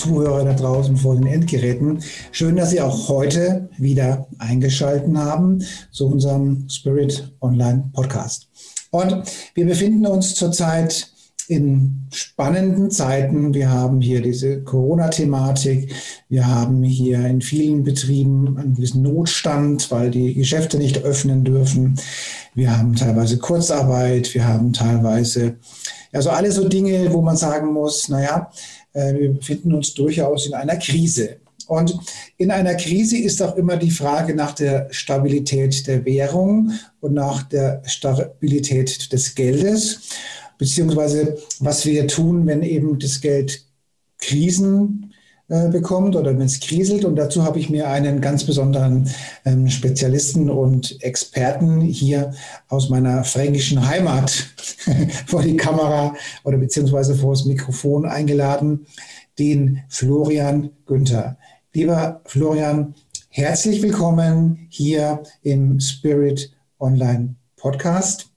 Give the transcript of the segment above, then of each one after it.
Zuhörer da draußen vor den Endgeräten. Schön, dass Sie auch heute wieder eingeschaltet haben zu unserem Spirit Online Podcast. Und wir befinden uns zurzeit in spannenden Zeiten. Wir haben hier diese Corona-Thematik. Wir haben hier in vielen Betrieben einen gewissen Notstand, weil die Geschäfte nicht öffnen dürfen. Wir haben teilweise Kurzarbeit. Wir haben teilweise also alle so Dinge, wo man sagen muss, naja, wir befinden uns durchaus in einer Krise. Und in einer Krise ist auch immer die Frage nach der Stabilität der Währung und nach der Stabilität des Geldes, beziehungsweise was wir tun, wenn eben das Geld Krisen äh, bekommt oder wenn es kriselt. Und dazu habe ich mir einen ganz besonderen ähm, Spezialisten und Experten hier aus meiner fränkischen Heimat vor die Kamera oder beziehungsweise vor das Mikrofon eingeladen, den Florian Günther. Lieber Florian, herzlich willkommen hier im Spirit Online Podcast.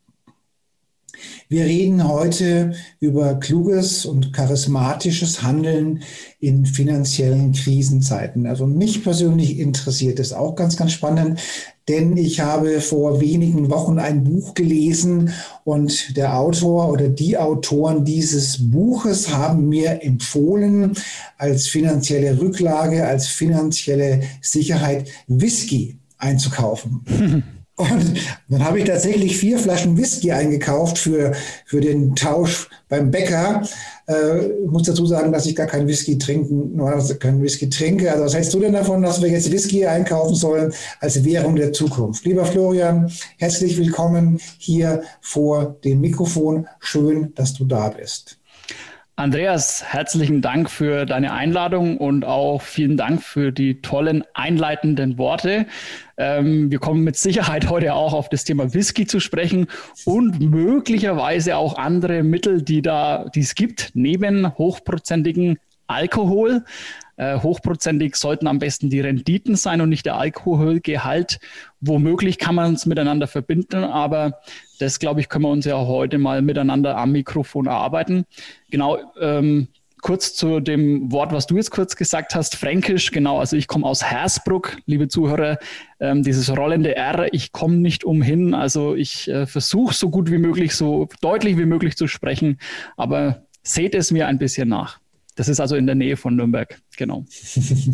Wir reden heute über kluges und charismatisches Handeln in finanziellen Krisenzeiten. Also mich persönlich interessiert es auch ganz, ganz spannend, denn ich habe vor wenigen Wochen ein Buch gelesen und der Autor oder die Autoren dieses Buches haben mir empfohlen, als finanzielle Rücklage, als finanzielle Sicherheit Whisky einzukaufen. Und dann habe ich tatsächlich vier Flaschen Whisky eingekauft für, für den Tausch beim Bäcker. Äh, ich muss dazu sagen, dass ich gar keinen Whisky trinken, nur keinen Whisky trinke. Also was hältst du denn davon, dass wir jetzt Whisky einkaufen sollen als Währung der Zukunft? Lieber Florian, herzlich willkommen hier vor dem Mikrofon. Schön, dass du da bist. Andreas, herzlichen Dank für deine Einladung und auch vielen Dank für die tollen einleitenden Worte. Ähm, wir kommen mit Sicherheit heute auch auf das Thema Whisky zu sprechen und möglicherweise auch andere Mittel, die da, die es gibt, neben hochprozentigen Alkohol. Äh, hochprozentig sollten am besten die Renditen sein und nicht der Alkoholgehalt. Womöglich kann man es miteinander verbinden, aber das, glaube ich, können wir uns ja heute mal miteinander am Mikrofon erarbeiten. Genau, ähm, kurz zu dem Wort, was du jetzt kurz gesagt hast, Fränkisch, genau, also ich komme aus Hersbruck, liebe Zuhörer, ähm, dieses rollende R, ich komme nicht umhin, also ich äh, versuche so gut wie möglich, so deutlich wie möglich zu sprechen, aber seht es mir ein bisschen nach. Das ist also in der Nähe von Nürnberg, genau.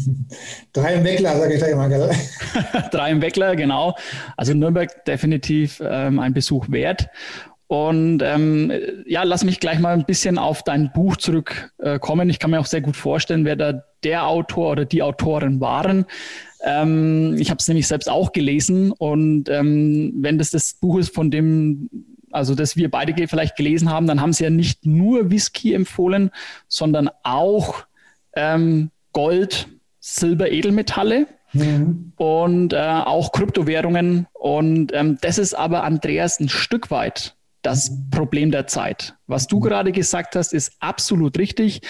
Drei im Weckler, sage ich da immer, gell? Drei im Weckler, genau. Also Nürnberg definitiv ähm, ein Besuch wert. Und ähm, ja, lass mich gleich mal ein bisschen auf dein Buch zurückkommen. Äh, ich kann mir auch sehr gut vorstellen, wer da der Autor oder die Autorin waren. Ähm, ich habe es nämlich selbst auch gelesen und ähm, wenn das das Buch ist, von dem also das wir beide vielleicht gelesen haben, dann haben sie ja nicht nur Whisky empfohlen, sondern auch ähm, Gold, Silber, Edelmetalle. Mhm. Und äh, auch Kryptowährungen. Und ähm, das ist aber, Andreas, ein Stück weit das Problem der Zeit. Was du gerade gesagt hast, ist absolut richtig.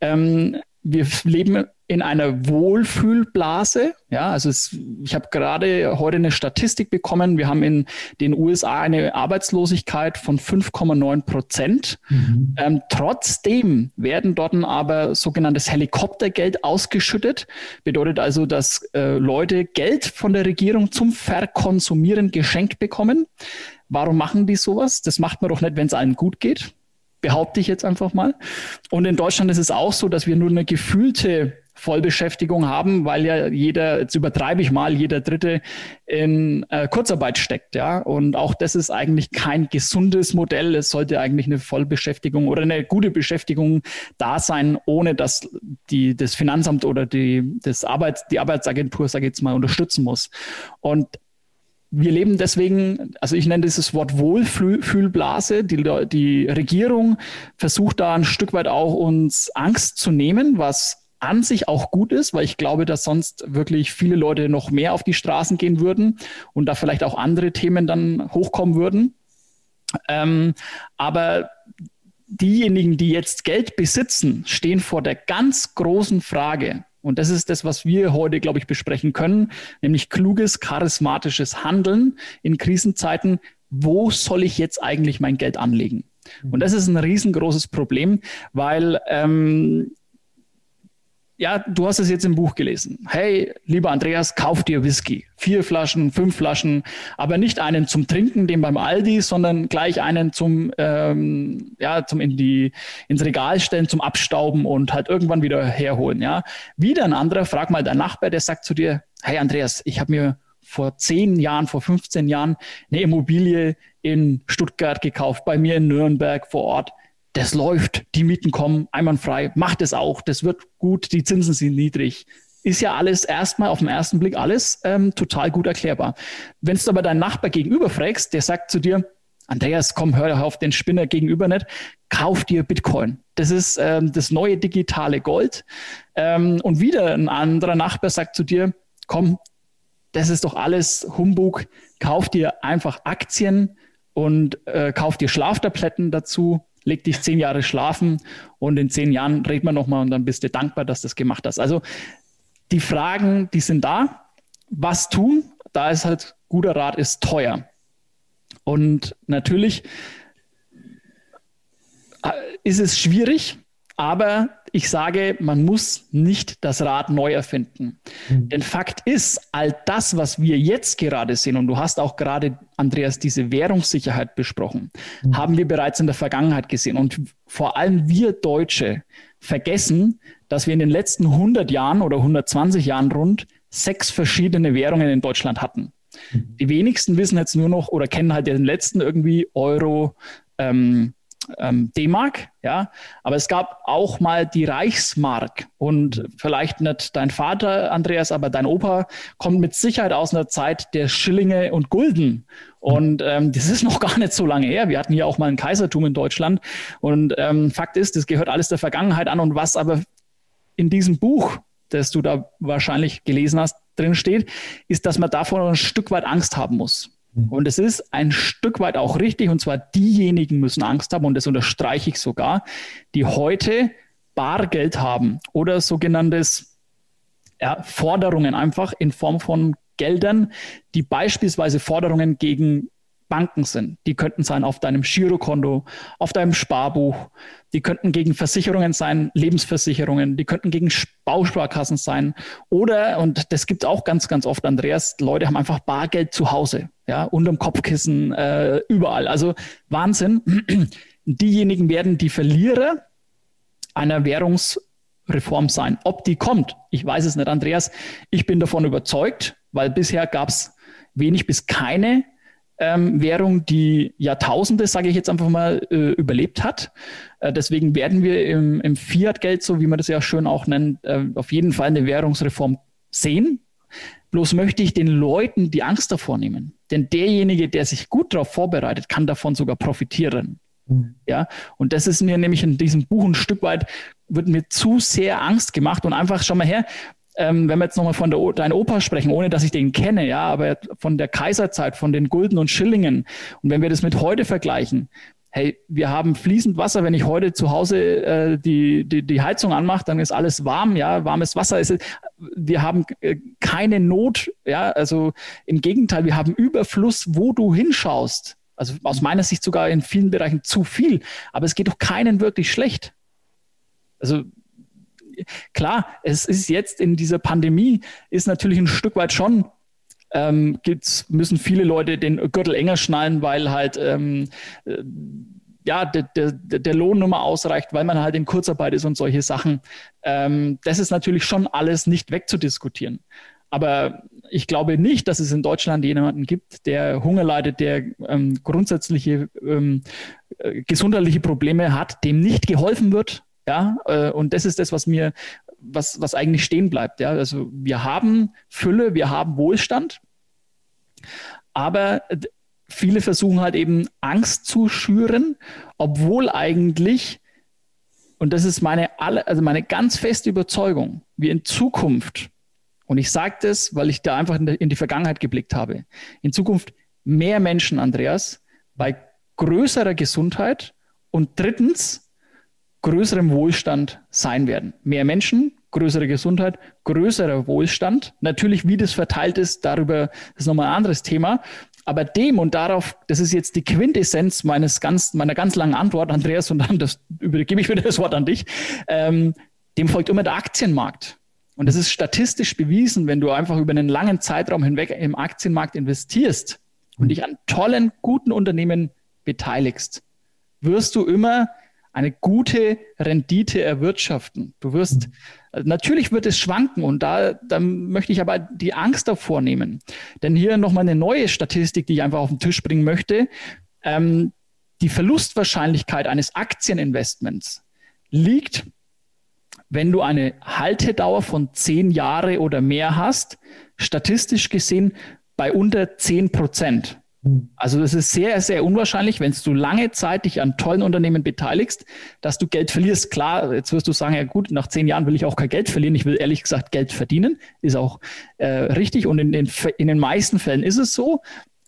Ähm, wir leben in einer Wohlfühlblase. Ja, also es, ich habe gerade heute eine Statistik bekommen. Wir haben in den USA eine Arbeitslosigkeit von 5,9 Prozent. Mhm. Ähm, trotzdem werden dort aber sogenanntes Helikoptergeld ausgeschüttet. Bedeutet also, dass äh, Leute Geld von der Regierung zum Verkonsumieren geschenkt bekommen. Warum machen die sowas? Das macht man doch nicht, wenn es allen gut geht behaupte ich jetzt einfach mal. Und in Deutschland ist es auch so, dass wir nur eine gefühlte Vollbeschäftigung haben, weil ja jeder, jetzt übertreibe ich mal, jeder Dritte in äh, Kurzarbeit steckt, ja. Und auch das ist eigentlich kein gesundes Modell. Es sollte eigentlich eine Vollbeschäftigung oder eine gute Beschäftigung da sein, ohne dass die, das Finanzamt oder die, das Arbeits, die Arbeitsagentur, sage ich jetzt mal, unterstützen muss. Und wir leben deswegen, also ich nenne dieses Wort Wohlfühlblase. Die, die Regierung versucht da ein Stück weit auch uns Angst zu nehmen, was an sich auch gut ist, weil ich glaube, dass sonst wirklich viele Leute noch mehr auf die Straßen gehen würden und da vielleicht auch andere Themen dann hochkommen würden. Ähm, aber diejenigen, die jetzt Geld besitzen, stehen vor der ganz großen Frage, und das ist das, was wir heute, glaube ich, besprechen können, nämlich kluges, charismatisches Handeln in Krisenzeiten. Wo soll ich jetzt eigentlich mein Geld anlegen? Und das ist ein riesengroßes Problem, weil ähm, ja, du hast es jetzt im Buch gelesen. Hey, lieber Andreas, kauf dir Whisky. Vier Flaschen, fünf Flaschen, aber nicht einen zum Trinken, den beim Aldi, sondern gleich einen zum, ähm, ja, zum in die, ins Regal stellen, zum Abstauben und halt irgendwann wieder herholen, ja. Wieder ein anderer, frag mal dein Nachbar, der sagt zu dir, hey Andreas, ich habe mir vor zehn Jahren, vor 15 Jahren eine Immobilie in Stuttgart gekauft, bei mir in Nürnberg vor Ort das läuft, die Mieten kommen einwandfrei, macht es auch, das wird gut, die Zinsen sind niedrig. Ist ja alles erstmal auf den ersten Blick alles ähm, total gut erklärbar. Wenn du aber deinen Nachbar gegenüber fragst, der sagt zu dir, Andreas, komm, hör auf den Spinner gegenüber nicht, kauf dir Bitcoin. Das ist ähm, das neue digitale Gold. Ähm, und wieder ein anderer Nachbar sagt zu dir, komm, das ist doch alles Humbug, kauf dir einfach Aktien und äh, kauf dir Schlaftabletten dazu leg dich zehn Jahre schlafen und in zehn Jahren reden wir nochmal und dann bist du dankbar, dass du das gemacht hast. Also die Fragen, die sind da. Was tun? Da ist halt guter Rat ist teuer. Und natürlich äh, ist es schwierig, aber ich sage, man muss nicht das Rad neu erfinden. Mhm. Denn Fakt ist, all das, was wir jetzt gerade sehen, und du hast auch gerade, Andreas, diese Währungssicherheit besprochen, mhm. haben wir bereits in der Vergangenheit gesehen. Und vor allem wir Deutsche vergessen, dass wir in den letzten 100 Jahren oder 120 Jahren rund sechs verschiedene Währungen in Deutschland hatten. Mhm. Die wenigsten wissen jetzt nur noch oder kennen halt den letzten irgendwie Euro, ähm, ähm, D-Mark, ja, aber es gab auch mal die Reichsmark. Und vielleicht nicht dein Vater, Andreas, aber dein Opa kommt mit Sicherheit aus einer Zeit der Schillinge und Gulden. Und ähm, das ist noch gar nicht so lange her. Wir hatten hier auch mal ein Kaisertum in Deutschland. Und ähm, Fakt ist, das gehört alles der Vergangenheit an. Und was aber in diesem Buch, das du da wahrscheinlich gelesen hast, drin steht, ist, dass man davor ein Stück weit Angst haben muss. Mhm. Und es ist ein Stück weit auch richtig, und zwar diejenigen müssen Angst haben, und das unterstreiche ich sogar, die heute Bargeld haben oder sogenanntes ja, Forderungen einfach in Form von Geldern, die beispielsweise Forderungen gegen Banken sind. Die könnten sein auf deinem Girokonto, auf deinem Sparbuch. Die könnten gegen Versicherungen sein, Lebensversicherungen. Die könnten gegen Bausparkassen sein. Oder, und das gibt auch ganz, ganz oft, Andreas, Leute haben einfach Bargeld zu Hause, ja, unterm Kopfkissen, äh, überall. Also Wahnsinn. Diejenigen werden die Verlierer einer Währungsreform sein. Ob die kommt, ich weiß es nicht, Andreas. Ich bin davon überzeugt, weil bisher gab es wenig bis keine ähm, Währung, die Jahrtausende, sage ich jetzt einfach mal, äh, überlebt hat. Äh, deswegen werden wir im, im Fiat-Geld, so wie man das ja schön auch nennt, äh, auf jeden Fall eine Währungsreform sehen. Bloß möchte ich den Leuten die Angst davor nehmen. Denn derjenige, der sich gut darauf vorbereitet, kann davon sogar profitieren. Mhm. Ja, und das ist mir nämlich in diesem Buch ein Stück weit, wird mir zu sehr Angst gemacht und einfach, schau mal her, ähm, wenn wir jetzt nochmal von der, deinem Opa sprechen, ohne dass ich den kenne, ja, aber von der Kaiserzeit, von den Gulden und Schillingen, und wenn wir das mit heute vergleichen, hey, wir haben fließend Wasser, wenn ich heute zu Hause äh, die, die, die Heizung anmache, dann ist alles warm, ja, warmes Wasser. Ist, wir haben äh, keine Not, ja, also im Gegenteil, wir haben Überfluss, wo du hinschaust. Also aus meiner Sicht sogar in vielen Bereichen zu viel, aber es geht doch keinen wirklich schlecht. Also klar, es ist jetzt in dieser Pandemie, ist natürlich ein Stück weit schon ähm, gibt's, müssen viele Leute den Gürtel enger schnallen, weil halt ähm, äh, ja, der, der, der Lohn nur mal ausreicht, weil man halt in Kurzarbeit ist und solche Sachen. Ähm, das ist natürlich schon alles nicht wegzudiskutieren. Aber ich glaube nicht, dass es in Deutschland jemanden gibt, der Hunger leidet, der ähm, grundsätzliche ähm, äh, gesundheitliche Probleme hat, dem nicht geholfen wird, ja, äh, und das ist das, was mir, was, was eigentlich stehen bleibt. Ja, also wir haben Fülle, wir haben Wohlstand. aber viele versuchen halt eben Angst zu schüren, obwohl eigentlich, und das ist meine, alle, also meine ganz feste Überzeugung, wir in Zukunft, und ich sage das, weil ich da einfach in, in die Vergangenheit geblickt habe, in Zukunft mehr Menschen, Andreas, bei größerer Gesundheit und drittens größerem Wohlstand sein werden. Mehr Menschen, größere Gesundheit, größerer Wohlstand. Natürlich, wie das verteilt ist, darüber ist nochmal ein anderes Thema. Aber dem und darauf, das ist jetzt die Quintessenz meines ganz, meiner ganz langen Antwort, Andreas, und dann das, übergebe ich wieder das Wort an dich. Ähm, dem folgt immer der Aktienmarkt. Und das ist statistisch bewiesen, wenn du einfach über einen langen Zeitraum hinweg im Aktienmarkt investierst und dich an tollen, guten Unternehmen beteiligst, wirst du immer eine gute Rendite erwirtschaften. Du wirst, natürlich wird es schwanken und da, da möchte ich aber die Angst davor nehmen. Denn hier nochmal eine neue Statistik, die ich einfach auf den Tisch bringen möchte. Ähm, die Verlustwahrscheinlichkeit eines Aktieninvestments liegt, wenn du eine Haltedauer von zehn Jahre oder mehr hast, statistisch gesehen bei unter zehn Prozent. Also es ist sehr, sehr unwahrscheinlich, wenn du lange Zeit dich an tollen Unternehmen beteiligst, dass du Geld verlierst. Klar, jetzt wirst du sagen, ja gut, nach zehn Jahren will ich auch kein Geld verlieren. Ich will ehrlich gesagt Geld verdienen. Ist auch äh, richtig und in den, in den meisten Fällen ist es so.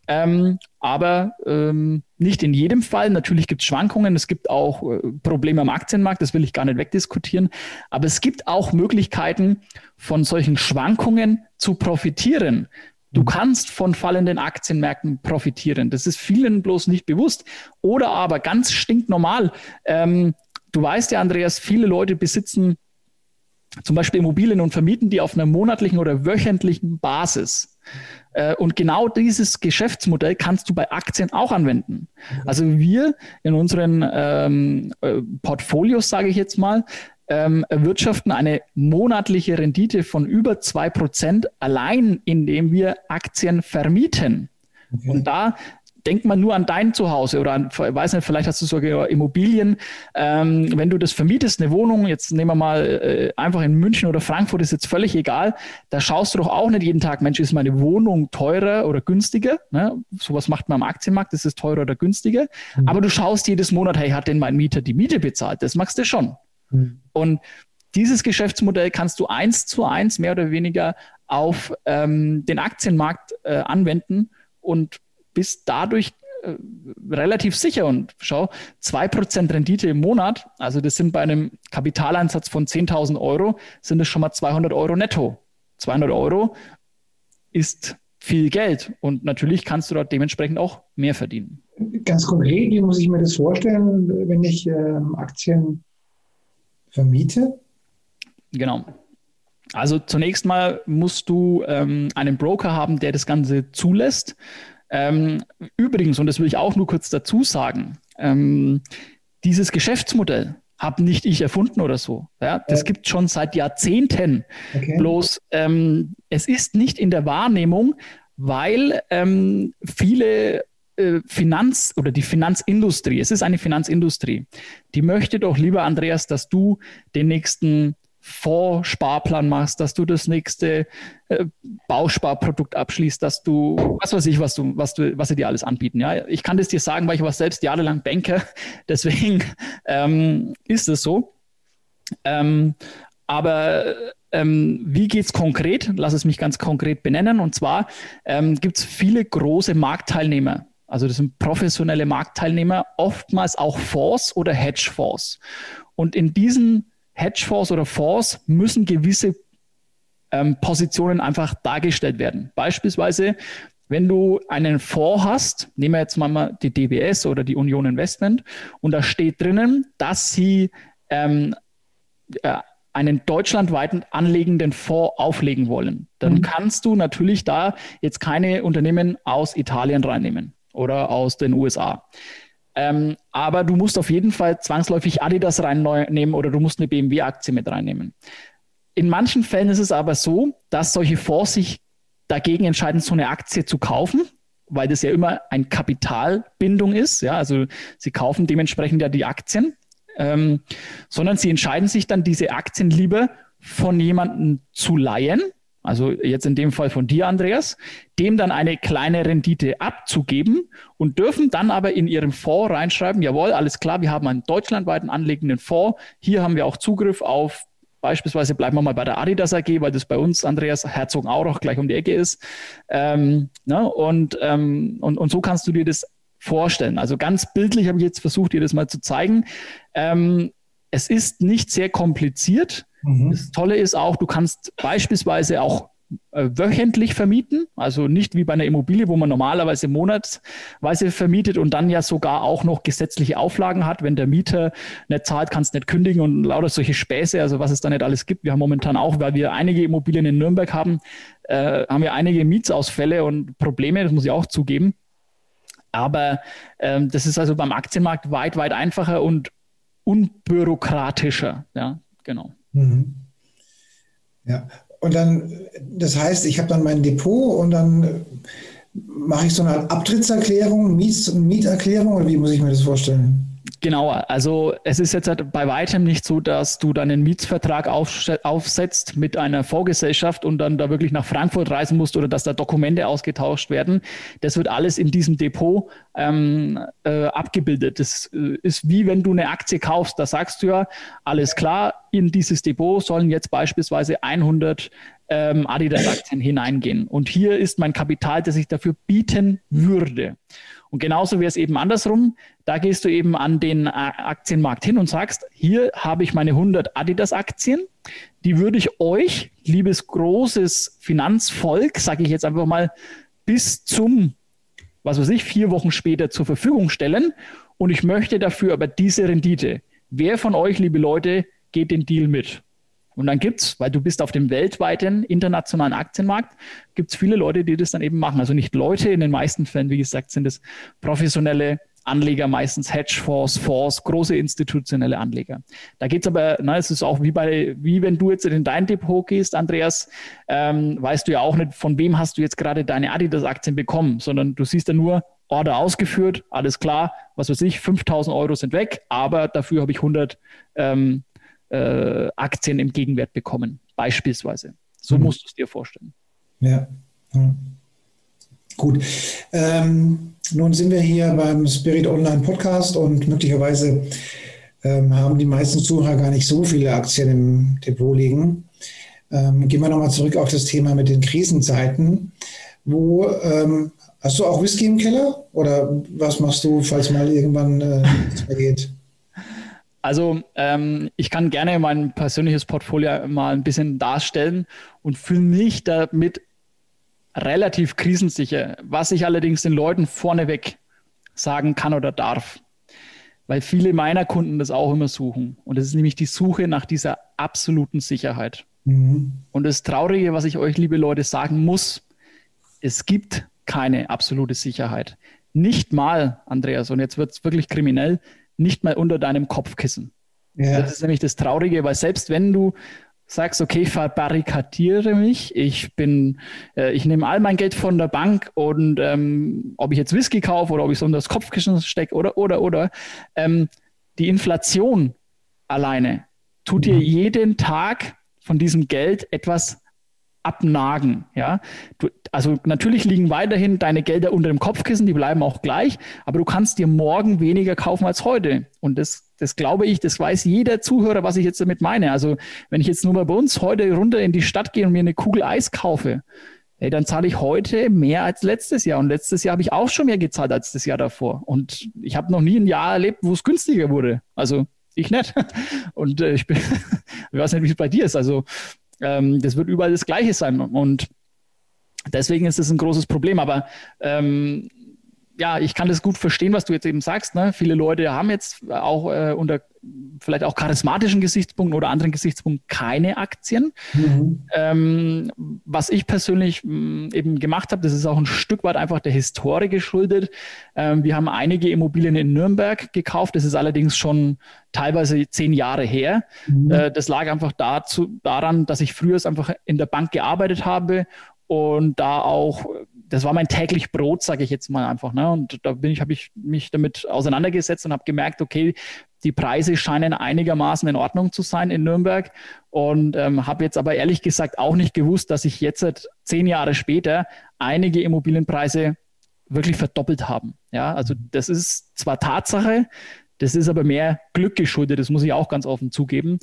Ähm, aber ähm, nicht in jedem Fall. Natürlich gibt es Schwankungen, es gibt auch äh, Probleme am Aktienmarkt, das will ich gar nicht wegdiskutieren. Aber es gibt auch Möglichkeiten, von solchen Schwankungen zu profitieren. Du kannst von fallenden Aktienmärkten profitieren. Das ist vielen bloß nicht bewusst. Oder aber ganz stinknormal. Ähm, du weißt ja, Andreas, viele Leute besitzen zum Beispiel Immobilien und vermieten die auf einer monatlichen oder wöchentlichen Basis. Äh, und genau dieses Geschäftsmodell kannst du bei Aktien auch anwenden. Mhm. Also wir in unseren ähm, äh, Portfolios, sage ich jetzt mal, ähm, erwirtschaften eine monatliche Rendite von über 2% allein, indem wir Aktien vermieten. Okay. Und da denk mal nur an dein Zuhause oder an, ich weiß nicht, vielleicht hast du sogar Immobilien. Ähm, wenn du das vermietest, eine Wohnung, jetzt nehmen wir mal äh, einfach in München oder Frankfurt, ist jetzt völlig egal. Da schaust du doch auch nicht jeden Tag, Mensch, ist meine Wohnung teurer oder günstiger? Ne? Sowas macht man am Aktienmarkt, ist es teurer oder günstiger? Mhm. Aber du schaust jedes Monat, hey, hat denn mein Mieter die Miete bezahlt? Das machst du schon. Mhm. Und dieses Geschäftsmodell kannst du eins zu eins mehr oder weniger auf ähm, den Aktienmarkt äh, anwenden und bist dadurch äh, relativ sicher. Und schau, 2% Rendite im Monat, also das sind bei einem Kapitaleinsatz von 10.000 Euro, sind es schon mal 200 Euro netto. 200 Euro ist viel Geld und natürlich kannst du dort dementsprechend auch mehr verdienen. Ganz konkret, wie muss ich mir das vorstellen, wenn ich äh, Aktien vermiete? Genau. Also zunächst mal musst du ähm, einen Broker haben, der das Ganze zulässt. Ähm, übrigens, und das will ich auch nur kurz dazu sagen, ähm, dieses Geschäftsmodell habe nicht ich erfunden oder so. Ja, das ja. gibt schon seit Jahrzehnten. Okay. Bloß ähm, es ist nicht in der Wahrnehmung, weil ähm, viele Finanz oder die Finanzindustrie, es ist eine Finanzindustrie, die möchte doch lieber, Andreas, dass du den nächsten Fondssparplan machst, dass du das nächste äh, Bausparprodukt abschließt, dass du, was weiß ich, was du, was du, was sie dir alles anbieten. Ja, ich kann das dir sagen, weil ich war selbst jahrelang Banker, deswegen ähm, ist es so. Ähm, aber ähm, wie geht es konkret? Lass es mich ganz konkret benennen. Und zwar ähm, gibt es viele große Marktteilnehmer also das sind professionelle Marktteilnehmer, oftmals auch Fonds oder Hedgefonds. Und in diesen Hedgefonds oder Fonds müssen gewisse ähm, Positionen einfach dargestellt werden. Beispielsweise, wenn du einen Fonds hast, nehmen wir jetzt mal die DBS oder die Union Investment, und da steht drinnen, dass sie ähm, äh, einen deutschlandweiten anlegenden Fonds auflegen wollen, dann mhm. kannst du natürlich da jetzt keine Unternehmen aus Italien reinnehmen oder aus den USA. Ähm, aber du musst auf jeden Fall zwangsläufig Adidas reinnehmen oder du musst eine BMW-Aktie mit reinnehmen. In manchen Fällen ist es aber so, dass solche Fonds sich dagegen entscheiden, so eine Aktie zu kaufen, weil das ja immer eine Kapitalbindung ist. Ja, also sie kaufen dementsprechend ja die Aktien, ähm, sondern sie entscheiden sich dann, diese Aktien lieber von jemandem zu leihen, also jetzt in dem Fall von dir, Andreas, dem dann eine kleine Rendite abzugeben und dürfen dann aber in ihren Fonds reinschreiben, jawohl, alles klar, wir haben einen deutschlandweiten anlegenden Fonds, hier haben wir auch Zugriff auf Beispielsweise bleiben wir mal bei der Adidas AG, weil das bei uns, Andreas Herzogenaurach, gleich um die Ecke ist. Ähm, ne? und, ähm, und, und so kannst du dir das vorstellen. Also ganz bildlich habe ich jetzt versucht, dir das mal zu zeigen. Ähm, es ist nicht sehr kompliziert. Mhm. Das Tolle ist auch, du kannst beispielsweise auch äh, wöchentlich vermieten, also nicht wie bei einer Immobilie, wo man normalerweise monatsweise vermietet und dann ja sogar auch noch gesetzliche Auflagen hat. Wenn der Mieter nicht zahlt, kannst nicht kündigen und lauter solche Späße, also was es da nicht alles gibt. Wir haben momentan auch, weil wir einige Immobilien in Nürnberg haben, äh, haben wir einige Mietsausfälle und Probleme, das muss ich auch zugeben. Aber ähm, das ist also beim Aktienmarkt weit, weit einfacher und unbürokratischer. Ja, genau. Mhm. Ja, und dann, das heißt, ich habe dann mein Depot und dann mache ich so eine Abtrittserklärung, Miet, Mieterklärung oder wie muss ich mir das vorstellen? Genau, also es ist jetzt halt bei weitem nicht so, dass du dann einen Mietsvertrag aufsetzt mit einer Vorgesellschaft und dann da wirklich nach Frankfurt reisen musst oder dass da Dokumente ausgetauscht werden. Das wird alles in diesem Depot ähm, äh, abgebildet. Das äh, ist wie wenn du eine Aktie kaufst, da sagst du ja, alles klar, in dieses Depot sollen jetzt beispielsweise 100 ähm, Adidas-Aktien hineingehen. Und hier ist mein Kapital, das ich dafür bieten würde. Und genauso wäre es eben andersrum. Da gehst du eben an den äh, Aktienmarkt hin und sagst, hier habe ich meine 100 Adidas-Aktien. Die würde ich euch, liebes großes Finanzvolk, sage ich jetzt einfach mal, bis zum, was weiß ich, vier Wochen später zur Verfügung stellen. Und ich möchte dafür aber diese Rendite. Wer von euch, liebe Leute, geht den Deal mit? Und dann gibt es, weil du bist auf dem weltweiten internationalen Aktienmarkt, gibt es viele Leute, die das dann eben machen. Also nicht Leute, in den meisten Fällen, wie gesagt, sind es professionelle Anleger, meistens Hedgefonds, Fonds, große institutionelle Anleger. Da geht es aber, na, es ist auch wie bei, wie wenn du jetzt in dein Depot gehst, Andreas, ähm, weißt du ja auch nicht, von wem hast du jetzt gerade deine Adidas-Aktien bekommen, sondern du siehst ja nur, Order ausgeführt, alles klar, was weiß ich, 5000 Euro sind weg, aber dafür habe ich 100 ähm, äh, Aktien im Gegenwert bekommen, beispielsweise. So mhm. musst du es dir vorstellen. Ja. ja. Gut. Ähm, nun sind wir hier beim Spirit Online Podcast und möglicherweise ähm, haben die meisten Zuhörer gar nicht so viele Aktien im Depot liegen. Ähm, gehen wir nochmal zurück auf das Thema mit den Krisenzeiten. Wo ähm, hast du auch Whisky im Keller oder was machst du, falls mal irgendwann äh, nichts mehr geht? Also ähm, ich kann gerne mein persönliches Portfolio mal ein bisschen darstellen und fühle mich damit relativ krisensicher, was ich allerdings den Leuten vorneweg sagen kann oder darf, weil viele meiner Kunden das auch immer suchen. Und das ist nämlich die Suche nach dieser absoluten Sicherheit. Mhm. Und das Traurige, was ich euch, liebe Leute, sagen muss, es gibt keine absolute Sicherheit. Nicht mal, Andreas, und jetzt wird es wirklich kriminell, nicht mal unter deinem Kopfkissen. Ja. Das ist nämlich das Traurige, weil selbst wenn du sagst, okay, ich verbarrikadiere mich, ich bin, äh, ich nehme all mein Geld von der Bank und ähm, ob ich jetzt Whisky kaufe oder ob ich es unter das Kopfkissen stecke oder, oder, oder, ähm, die Inflation alleine tut dir mhm. jeden Tag von diesem Geld etwas abnagen. Ja? Du, also natürlich liegen weiterhin deine Gelder unter dem Kopfkissen, die bleiben auch gleich, aber du kannst dir morgen weniger kaufen als heute. Und das, das glaube ich, das weiß jeder Zuhörer, was ich jetzt damit meine. Also wenn ich jetzt nur mal bei uns heute runter in die Stadt gehe und mir eine Kugel Eis kaufe, hey, dann zahle ich heute mehr als letztes Jahr. Und letztes Jahr habe ich auch schon mehr gezahlt als das Jahr davor. Und ich habe noch nie ein Jahr erlebt, wo es günstiger wurde. Also ich nicht. Und äh, ich bin, ich weiß nicht, wie es bei dir ist. Also ähm, das wird überall das Gleiche sein. Und deswegen ist es ein großes Problem. Aber ähm, ja, ich kann das gut verstehen, was du jetzt eben sagst. Ne? Viele Leute haben jetzt auch äh, unter vielleicht auch charismatischen Gesichtspunkten oder anderen Gesichtspunkten keine Aktien. Mhm. Ähm, was ich persönlich mh, mm, eben gemacht habe, das ist auch ein Stück weit einfach der Historie geschuldet. Ähm, wir haben einige Immobilien in Nürnberg gekauft. Das ist allerdings schon teilweise zehn Jahre her. Mhm. Äh, das lag einfach dazu, daran, dass ich früher einfach in der Bank gearbeitet habe und da auch das war mein täglich Brot, sage ich jetzt mal einfach. Ne? Und da bin ich, habe ich mich damit auseinandergesetzt und habe gemerkt, okay, die Preise scheinen einigermaßen in Ordnung zu sein in Nürnberg und ähm, habe jetzt aber ehrlich gesagt auch nicht gewusst, dass sich jetzt zehn Jahre später einige Immobilienpreise wirklich verdoppelt haben. Ja, also das ist zwar Tatsache, das ist aber mehr Glück geschuldet, das muss ich auch ganz offen zugeben.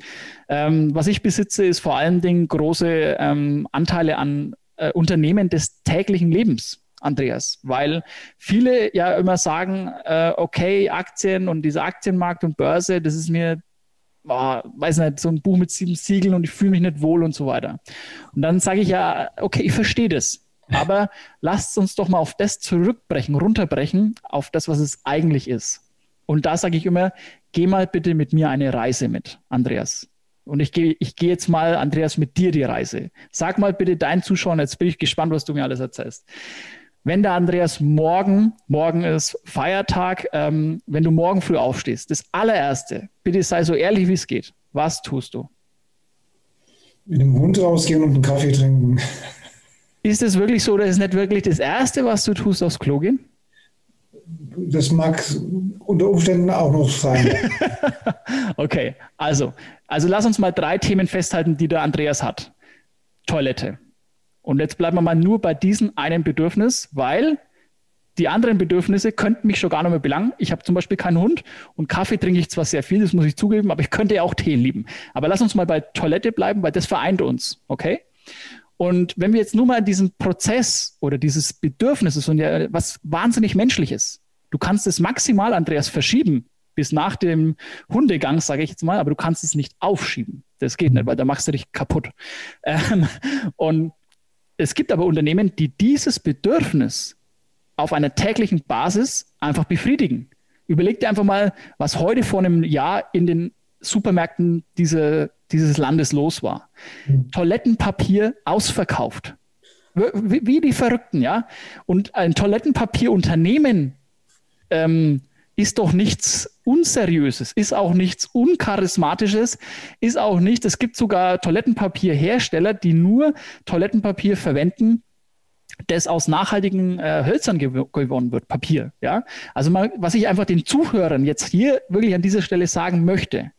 Ähm, was ich besitze, ist vor allen Dingen große ähm, Anteile an äh, Unternehmen des täglichen Lebens. Andreas, weil viele ja immer sagen, äh, okay, Aktien und dieser Aktienmarkt und Börse, das ist mir, oh, weiß nicht, so ein Buch mit sieben Siegeln und ich fühle mich nicht wohl und so weiter. Und dann sage ich ja, okay, ich verstehe das. Aber lasst uns doch mal auf das zurückbrechen, runterbrechen, auf das, was es eigentlich ist. Und da sage ich immer, geh mal bitte mit mir eine Reise mit, Andreas. Und ich gehe ich geh jetzt mal, Andreas, mit dir die Reise. Sag mal bitte deinen Zuschauern, jetzt bin ich gespannt, was du mir alles erzählst. Wenn der Andreas morgen, morgen ist Feiertag, ähm, wenn du morgen früh aufstehst, das allererste, bitte sei so ehrlich, wie es geht. Was tust du? Mit dem Hund rausgehen und einen Kaffee trinken. Ist es wirklich so, oder ist es nicht wirklich das Erste, was du tust, aufs Klo gehen? Das mag unter Umständen auch noch sein. okay, also, also lass uns mal drei Themen festhalten, die der Andreas hat. Toilette. Und jetzt bleiben wir mal nur bei diesem einen Bedürfnis, weil die anderen Bedürfnisse könnten mich schon gar nicht mehr belangen. Ich habe zum Beispiel keinen Hund und Kaffee trinke ich zwar sehr viel, das muss ich zugeben, aber ich könnte ja auch Tee lieben. Aber lass uns mal bei Toilette bleiben, weil das vereint uns, okay? Und wenn wir jetzt nur mal diesen Prozess oder dieses Bedürfnis, ist und ja was wahnsinnig menschliches, du kannst es maximal, Andreas, verschieben bis nach dem Hundegang, sage ich jetzt mal, aber du kannst es nicht aufschieben. Das geht nicht, weil da machst du dich kaputt. Ähm, und es gibt aber Unternehmen, die dieses Bedürfnis auf einer täglichen Basis einfach befriedigen. Überleg dir einfach mal, was heute vor einem Jahr in den Supermärkten diese, dieses Landes los war. Mhm. Toilettenpapier ausverkauft. Wie, wie, die Verrückten, ja. Und ein Toilettenpapierunternehmen ähm, ist doch nichts Unseriöses, ist auch nichts Uncharismatisches, ist auch nicht, es gibt sogar Toilettenpapierhersteller, die nur Toilettenpapier verwenden, das aus nachhaltigen äh, Hölzern gew gewonnen wird, Papier. Ja? Also mal, was ich einfach den Zuhörern jetzt hier wirklich an dieser Stelle sagen möchte,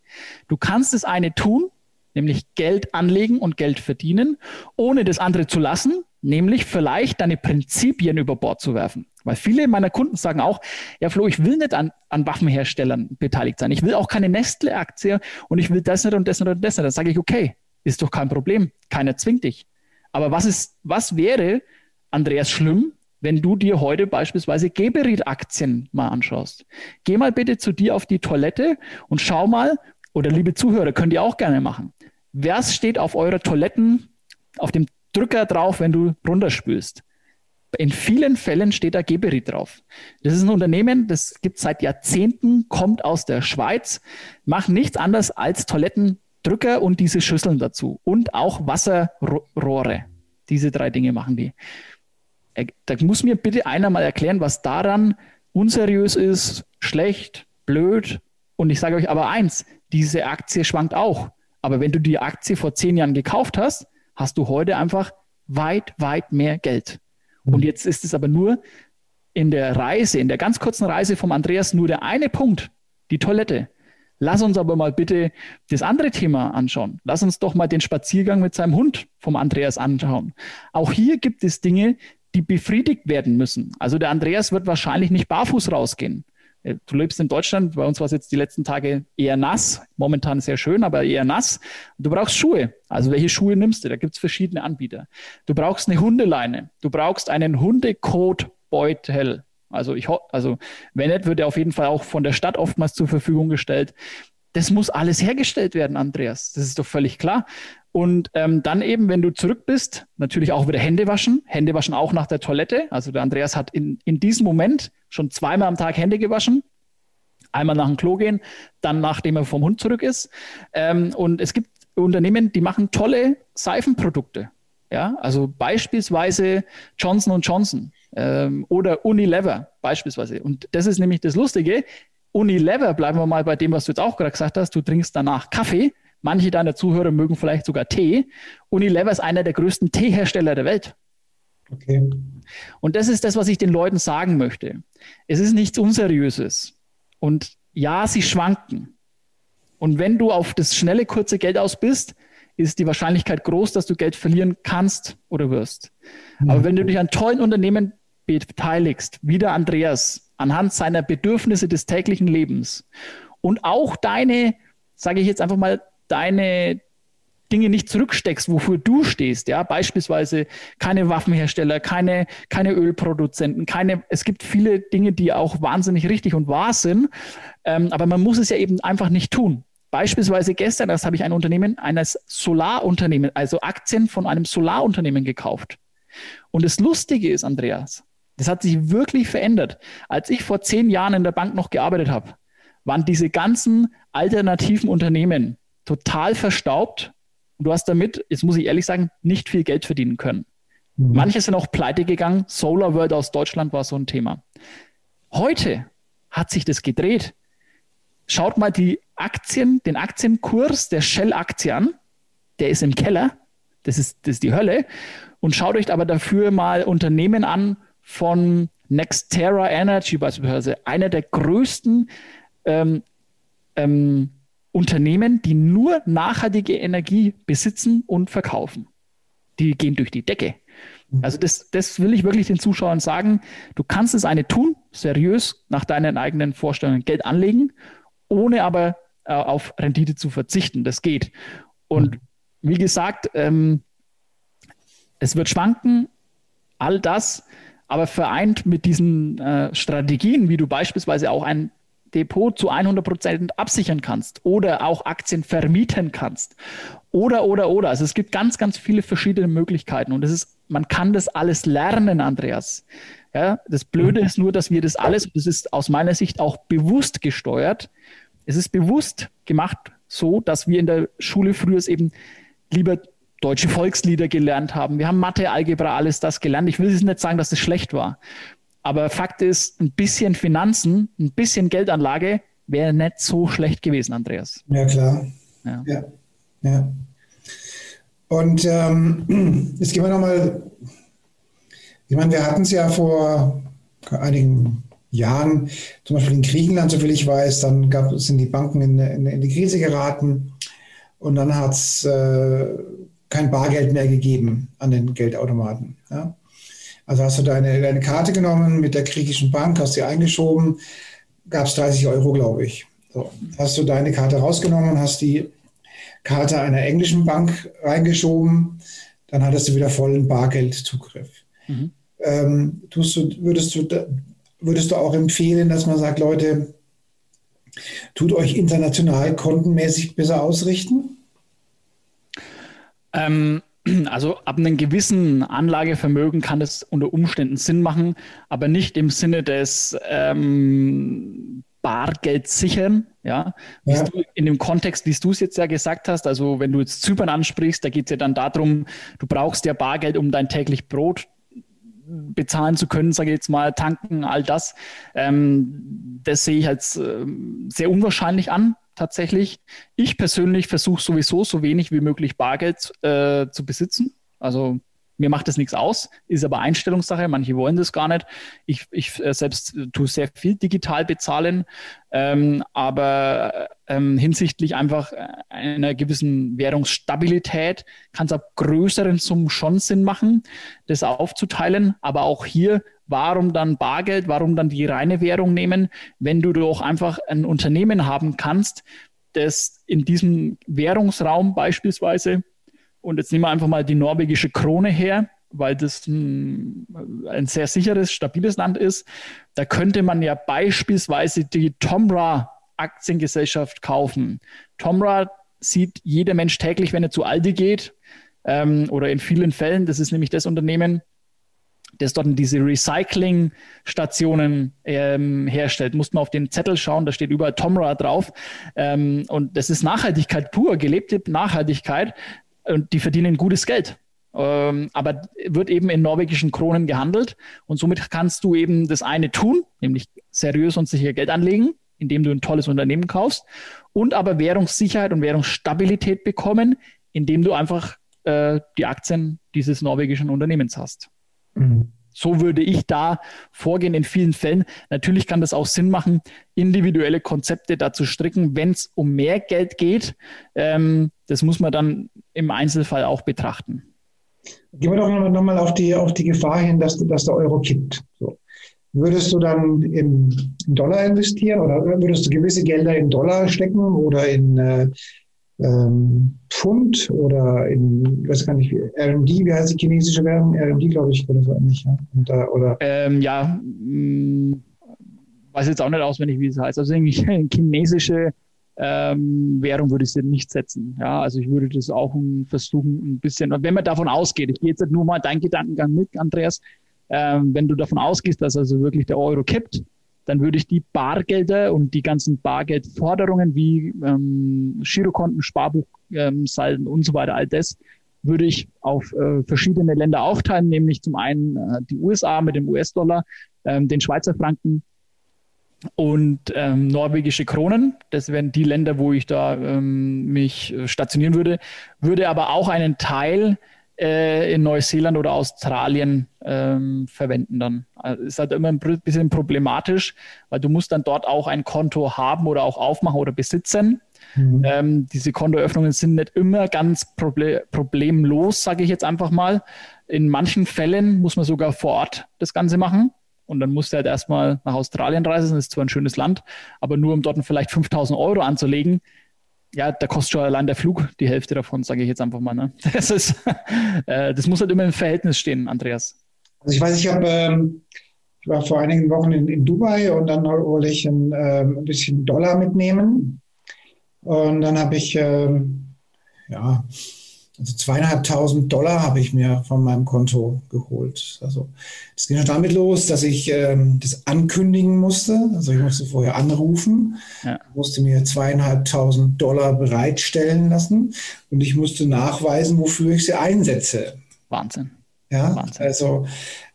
Du kannst das eine tun, nämlich Geld anlegen und Geld verdienen, ohne das andere zu lassen, nämlich vielleicht deine Prinzipien über Bord zu werfen. Weil viele meiner Kunden sagen auch, ja Flo, ich will nicht an, an Waffenherstellern beteiligt sein. Ich will auch keine Nestle-Aktie und ich will das nicht und das nicht und das nicht. Dann sage ich, okay, ist doch kein Problem. Keiner zwingt dich. Aber was ist, was wäre, Andreas, schlimm, wenn du dir heute beispielsweise Geberit-Aktien mal anschaust? Geh mal bitte zu dir auf die Toilette und schau mal, oder liebe Zuhörer, könnt ihr auch gerne machen. Was steht auf eurer Toiletten, auf dem Drücker drauf, wenn du runterspülst? In vielen Fällen steht da Geberit drauf. Das ist ein Unternehmen, das gibt es seit Jahrzehnten, kommt aus der Schweiz, macht nichts anderes als Toilettendrücker und diese Schüsseln dazu und auch Wasserrohre. Diese drei Dinge machen die. Äh, da muss mir bitte einer mal erklären, was daran unseriös ist, schlecht, blöd. Und ich sage euch aber eins, diese Aktie schwankt auch. Aber wenn du die Aktie vor zehn Jahren gekauft hast, hast du heute einfach weit, weit mehr Geld. Und mhm. jetzt ist es aber nur in der Reise, in der ganz kurzen Reise vom Andreas nur der eine Punkt, die Toilette. Lass uns aber mal bitte das andere Thema anschauen. Lass uns doch mal den Spaziergang mit seinem Hund vom Andreas anschauen. Auch hier gibt es Dinge, die befriedigt werden müssen. Also der Andreas wird wahrscheinlich nicht barfuß rausgehen. Äh, du lebst in Deutschland, bei uns war es jetzt die letzten Tage eher nass, momentan sehr schön, aber eher nass. Du brauchst Schuhe. Also welche Schuhe nimmst du? Da gibt es verschiedene Anbieter. Du brauchst eine Hundeleine. Du brauchst einen Hundekotbeutel. Also ich also wenn nicht, wird er auf jeden Fall auch von der Stadt oftmals zur Verfügung gestellt. Das muss alles hergestellt werden, Andreas. Das ist doch völlig klar. Und ähm, dann eben, wenn du zurück bist, natürlich auch wieder Hände waschen. Hände waschen auch nach der Toilette. Also der Andreas hat in, in diesem Moment schon zweimal am Tag Hände gewaschen. Einmal nach dem Klo gehen, dann nachdem er vom Hund zurück ist. Ähm, und es gibt Unternehmen, die machen tolle Seifenprodukte. Ja, also beispielsweise Johnson Johnson ähm, oder Unilever beispielsweise. Und das ist nämlich das Lustige. Unilever, bleiben wir mal bei dem, was du jetzt auch gerade gesagt hast, du trinkst danach Kaffee Manche deiner Zuhörer mögen vielleicht sogar Tee. Unilever ist einer der größten Teehersteller der Welt. Okay. Und das ist das, was ich den Leuten sagen möchte. Es ist nichts Unseriöses. Und ja, sie schwanken. Und wenn du auf das schnelle, kurze Geld aus bist, ist die Wahrscheinlichkeit groß, dass du Geld verlieren kannst oder wirst. Mhm. Aber wenn du dich an tollen Unternehmen beteiligst, wie der Andreas, anhand seiner Bedürfnisse des täglichen Lebens und auch deine, sage ich jetzt einfach mal, deine Dinge nicht zurücksteckst, wofür du stehst, ja, beispielsweise keine Waffenhersteller, keine, keine Ölproduzenten, keine, es gibt viele Dinge, die auch wahnsinnig richtig und wahr sind, ähm, aber man muss es ja eben einfach nicht tun. Beispielsweise gestern, das habe ich ein Unternehmen, eines Solarunternehmen, also Aktien von einem Solarunternehmen gekauft. Und das Lustige ist, Andreas, das hat sich wirklich verändert. Als ich vor zehn Jahren in der Bank noch gearbeitet habe, waren diese ganzen alternativen Unternehmen total verstaubt. Und du hast damit, jetzt muss ich ehrlich sagen, nicht viel Geld verdienen können. Mhm. Manche sind auch pleite gegangen. Solar World aus Deutschland war so ein Thema. Heute hat sich das gedreht. Schaut mal die Aktien, den Aktienkurs der Shell-Aktie an. Der ist im Keller. Das ist, das ist die Hölle. Und schaut euch aber dafür mal Unternehmen an von Nextera Energy beispielsweise, einer der größten ähm, ähm, Unternehmen, die nur nachhaltige Energie besitzen und verkaufen. Die gehen durch die Decke. Mhm. Also das, das will ich wirklich den Zuschauern sagen. Du kannst es eine tun, seriös nach deinen eigenen Vorstellungen Geld anlegen ohne aber äh, auf Rendite zu verzichten. Das geht. Und wie gesagt, ähm, es wird schwanken, all das, aber vereint mit diesen äh, Strategien, wie du beispielsweise auch ein Depot zu 100 Prozent absichern kannst oder auch Aktien vermieten kannst oder, oder, oder. Also es gibt ganz, ganz viele verschiedene Möglichkeiten und es ist, man kann das alles lernen, Andreas. Ja, das Blöde ist nur, dass wir das alles, und das ist aus meiner Sicht auch bewusst gesteuert, es ist bewusst gemacht so, dass wir in der Schule früher eben lieber deutsche Volkslieder gelernt haben. Wir haben Mathe, Algebra, alles das gelernt. Ich will jetzt nicht sagen, dass das schlecht war. Aber Fakt ist, ein bisschen Finanzen, ein bisschen Geldanlage wäre nicht so schlecht gewesen, Andreas. Ja, klar. Ja. ja. ja. Und ähm, jetzt gehen wir nochmal, ich meine, wir hatten es ja vor einigen Jahren, zum Beispiel in Griechenland, soviel ich weiß, dann gab, sind die Banken in, in, in die Krise geraten und dann hat es äh, kein Bargeld mehr gegeben an den Geldautomaten. Ja? Also hast du deine, deine Karte genommen mit der griechischen Bank, hast sie eingeschoben, gab es 30 Euro, glaube ich. So. Hast du deine Karte rausgenommen hast die Karte einer englischen Bank reingeschoben, dann hattest du wieder vollen Bargeldzugriff. Mhm. Ähm, tust du, würdest du würdest du auch empfehlen, dass man sagt, Leute, tut euch international kontenmäßig besser ausrichten? Ähm, also ab einem gewissen Anlagevermögen kann es unter Umständen Sinn machen, aber nicht im Sinne des ähm, Bargeld sichern. Ja, ja. Du, in dem Kontext, wie du es jetzt ja gesagt hast, also wenn du jetzt Zypern ansprichst, da geht es ja dann darum, du brauchst ja Bargeld, um dein täglich Brot bezahlen zu können, sage ich jetzt mal, tanken, all das. Ähm, das sehe ich als äh, sehr unwahrscheinlich an, tatsächlich. Ich persönlich versuche sowieso so wenig wie möglich Bargeld äh, zu besitzen. Also mir macht das nichts aus, ist aber Einstellungssache. Manche wollen das gar nicht. Ich, ich äh, selbst äh, tue sehr viel digital bezahlen, ähm, aber ähm, hinsichtlich einfach äh, einer gewissen Währungsstabilität kann es ab größeren Summen schon Sinn machen, das aufzuteilen. Aber auch hier, warum dann Bargeld, warum dann die reine Währung nehmen, wenn du doch einfach ein Unternehmen haben kannst, das in diesem Währungsraum beispielsweise und jetzt nehmen wir einfach mal die norwegische Krone her, weil das ein, ein sehr sicheres, stabiles Land ist. Da könnte man ja beispielsweise die Tomra Aktiengesellschaft kaufen. Tomra sieht jeder Mensch täglich, wenn er zu Aldi geht, ähm, oder in vielen Fällen, das ist nämlich das Unternehmen, das dort diese Recycling-Stationen ähm, herstellt. Muss man auf den Zettel schauen, da steht überall Tomra drauf. Ähm, und das ist Nachhaltigkeit pur, gelebte Nachhaltigkeit und die verdienen gutes Geld. Ähm, aber wird eben in norwegischen Kronen gehandelt und somit kannst du eben das eine tun, nämlich seriös und sicher Geld anlegen, indem du ein tolles Unternehmen kaufst und aber Währungssicherheit und Währungsstabilität bekommen, indem du einfach äh, die Aktien dieses norwegischen Unternehmens hast. Mhm. So würde ich da vorgehen in vielen Fällen. Natürlich kann das auch Sinn machen, individuelle Konzepte dazu stricken, wenn es um mehr Geld geht. Ähm, das muss man dann im Einzelfall auch betrachten. Gehen wir doch nochmal auf die, auf die Gefahr hin, dass, dass der Euro kippt. So. Würdest du dann in Dollar investieren oder würdest du gewisse Gelder in Dollar stecken oder in äh, ähm, Pfund oder in, weiß gar nicht, RMD, wie heißt die chinesische Währung? RMD, glaube ich, oder so ähnlich. Ja, äh, oder ähm, ja mh, mm, weiß jetzt auch nicht auswendig, wie es heißt. Also irgendwie chinesische ähm, Währung würde ich sie nicht setzen. Ja, also ich würde das auch versuchen, ein bisschen, wenn man davon ausgeht, ich gehe jetzt nur mal deinen Gedankengang mit, Andreas, ähm, wenn du davon ausgehst, dass also wirklich der Euro kippt, dann würde ich die Bargelder und die ganzen Bargeldforderungen wie ähm, Girokonten, Sparbuchsalden ähm, und so weiter, all das würde ich auf äh, verschiedene Länder aufteilen, nämlich zum einen äh, die USA mit dem US-Dollar, ähm, den Schweizer Franken und ähm, norwegische Kronen. Das wären die Länder, wo ich da ähm, mich äh, stationieren würde. Würde aber auch einen Teil äh, in Neuseeland oder Australien ähm, verwenden dann. Also ist halt immer ein bisschen problematisch, weil du musst dann dort auch ein Konto haben oder auch aufmachen oder besitzen. Mhm. Ähm, diese Kontoöffnungen sind nicht immer ganz proble problemlos, sage ich jetzt einfach mal. In manchen Fällen muss man sogar vor Ort das Ganze machen. Und dann musst du halt erstmal nach Australien reisen. Das ist zwar ein schönes Land, aber nur um dort vielleicht 5000 Euro anzulegen, ja, da kostet schon allein der Flug die Hälfte davon, sage ich jetzt einfach mal. Ne? Das, ist, äh, das muss halt immer im Verhältnis stehen, Andreas. Also ich weiß, ich habe, ähm, ich war vor einigen Wochen in, in Dubai und dann wollte ich ein, ähm, ein bisschen Dollar mitnehmen. Und dann habe ich, ähm, ja, also zweieinhalbtausend Dollar habe ich mir von meinem Konto geholt. Also das ging schon damit los, dass ich ähm, das ankündigen musste. Also ich musste vorher anrufen, ja. musste mir zweieinhalbtausend Dollar bereitstellen lassen und ich musste nachweisen, wofür ich sie einsetze. Wahnsinn. Ja, Wahnsinn. also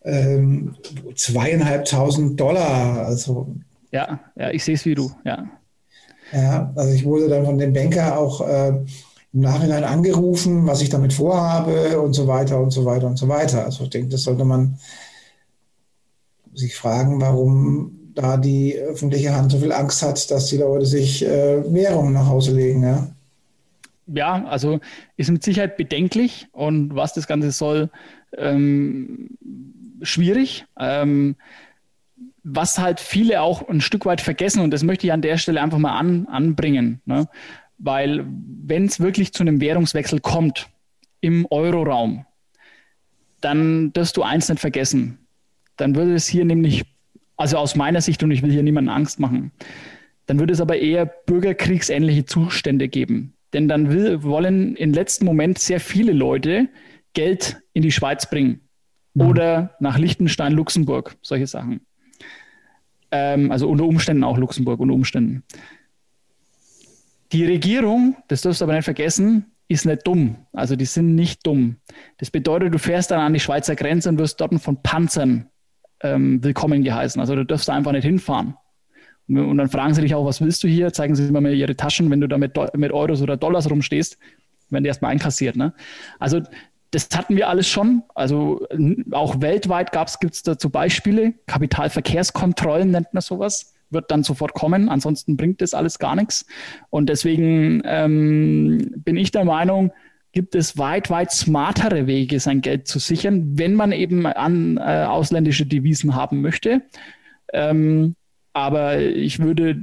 ähm, zweieinhalbtausend Dollar. Also ja, ja, ich sehe es wie du. Ja. Ja, also ich wurde dann von dem Banker auch äh, im Nachhinein angerufen, was ich damit vorhabe und so weiter und so weiter und so weiter. Also ich denke, das sollte man sich fragen, warum da die öffentliche Hand so viel Angst hat, dass die Leute sich äh, Währungen nach Hause legen. Ja? ja, also ist mit Sicherheit bedenklich und was das Ganze soll, ähm, schwierig. Ähm, was halt viele auch ein Stück weit vergessen und das möchte ich an der Stelle einfach mal an, anbringen. Ne? Weil wenn es wirklich zu einem Währungswechsel kommt im Euroraum, dann darfst du eins nicht vergessen. Dann würde es hier nämlich, also aus meiner Sicht, und ich will hier niemanden Angst machen, dann würde es aber eher bürgerkriegsähnliche Zustände geben. Denn dann will, wollen im letzten Moment sehr viele Leute Geld in die Schweiz bringen mhm. oder nach Liechtenstein, Luxemburg, solche Sachen. Ähm, also unter Umständen auch Luxemburg, unter Umständen. Die Regierung, das darfst du aber nicht vergessen, ist nicht dumm. Also die sind nicht dumm. Das bedeutet, du fährst dann an die Schweizer Grenze und wirst dort von Panzern ähm, willkommen geheißen. Also du darfst da einfach nicht hinfahren. Und, und, dann fragen sie dich auch, was willst du hier? Zeigen sie mal ihre Taschen, wenn du da mit, mit Euros oder Dollars rumstehst, werden die erstmal einkassiert. Ne? Also das hatten wir alles schon. Also auch weltweit gibt es dazu Beispiele. Kapitalverkehrskontrollen nennt man sowas wird dann sofort kommen. Ansonsten bringt das alles gar nichts. Und deswegen ähm, bin ich der Meinung, gibt es weit, weit smartere Wege, sein Geld zu sichern, wenn man eben an äh, ausländische Devisen haben möchte. Ähm, aber ich würde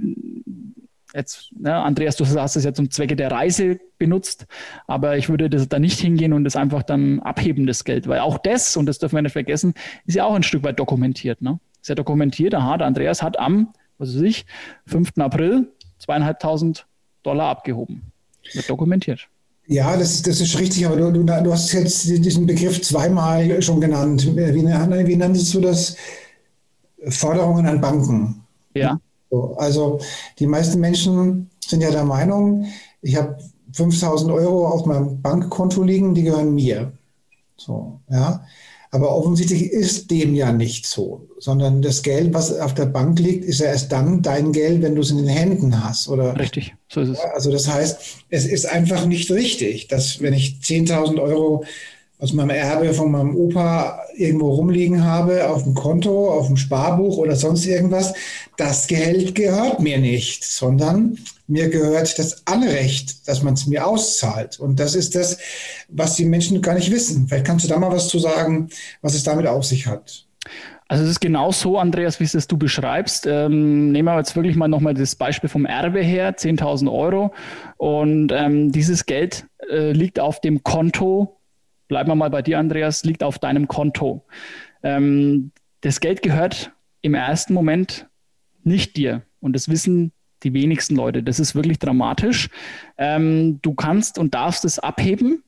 jetzt, ne, Andreas, du hast es ja zum Zwecke der Reise benutzt, aber ich würde das da nicht hingehen und das einfach dann abheben, das Geld, weil auch das, und das dürfen wir nicht vergessen, ist ja auch ein Stück weit dokumentiert. Ne? Ist ja dokumentiert, aha, der Andreas hat am was weiß ich, 5. April zweieinhalbtausend Dollar abgehoben. Wird dokumentiert. Ja, das, das ist richtig, aber du, du, du, hast jetzt diesen Begriff zweimal schon genannt. Wie, wie nanntest du das? Forderungen an Banken. Ja. So, also die meisten Menschen sind ja der Meinung, ich habe 5000 Euro auf meinem Bankkonto liegen, die gehören mir. So, ja. Aber offensichtlich ist dem ja nicht so, sondern das Geld, was auf der Bank liegt, ist ja erst dann dein Geld, wenn du es in den Händen hast. Oder? Richtig, so ist es. Also das heißt, es ist einfach nicht richtig, dass wenn ich 10.000 Euro aus meinem Erbe von meinem Opa irgendwo rumliegen habe, auf dem Konto, auf dem Sparbuch oder sonst irgendwas, das Geld gehört mir nicht, sondern mir gehört das Anrecht, dass man es mir auszahlt. Und das ist das, was die Menschen gar nicht wissen. Vielleicht kannst du da mal was zu sagen, was es damit auf sich hat. Also es ist genau so, Andreas, wie es du beschreibst. Ähm, nehmen wir jetzt wirklich mal nochmal das Beispiel vom Erbe her, 10.000 Euro. Und ähm, dieses Geld äh, liegt auf dem Konto bleiben wir mal bei dir, Andreas, liegt auf deinem Konto. Ähm, das Geld gehört im ersten Moment nicht dir. Und das wissen die wenigsten Leute. Das ist wirklich dramatisch. Ähm, du kannst und darfst es abheben.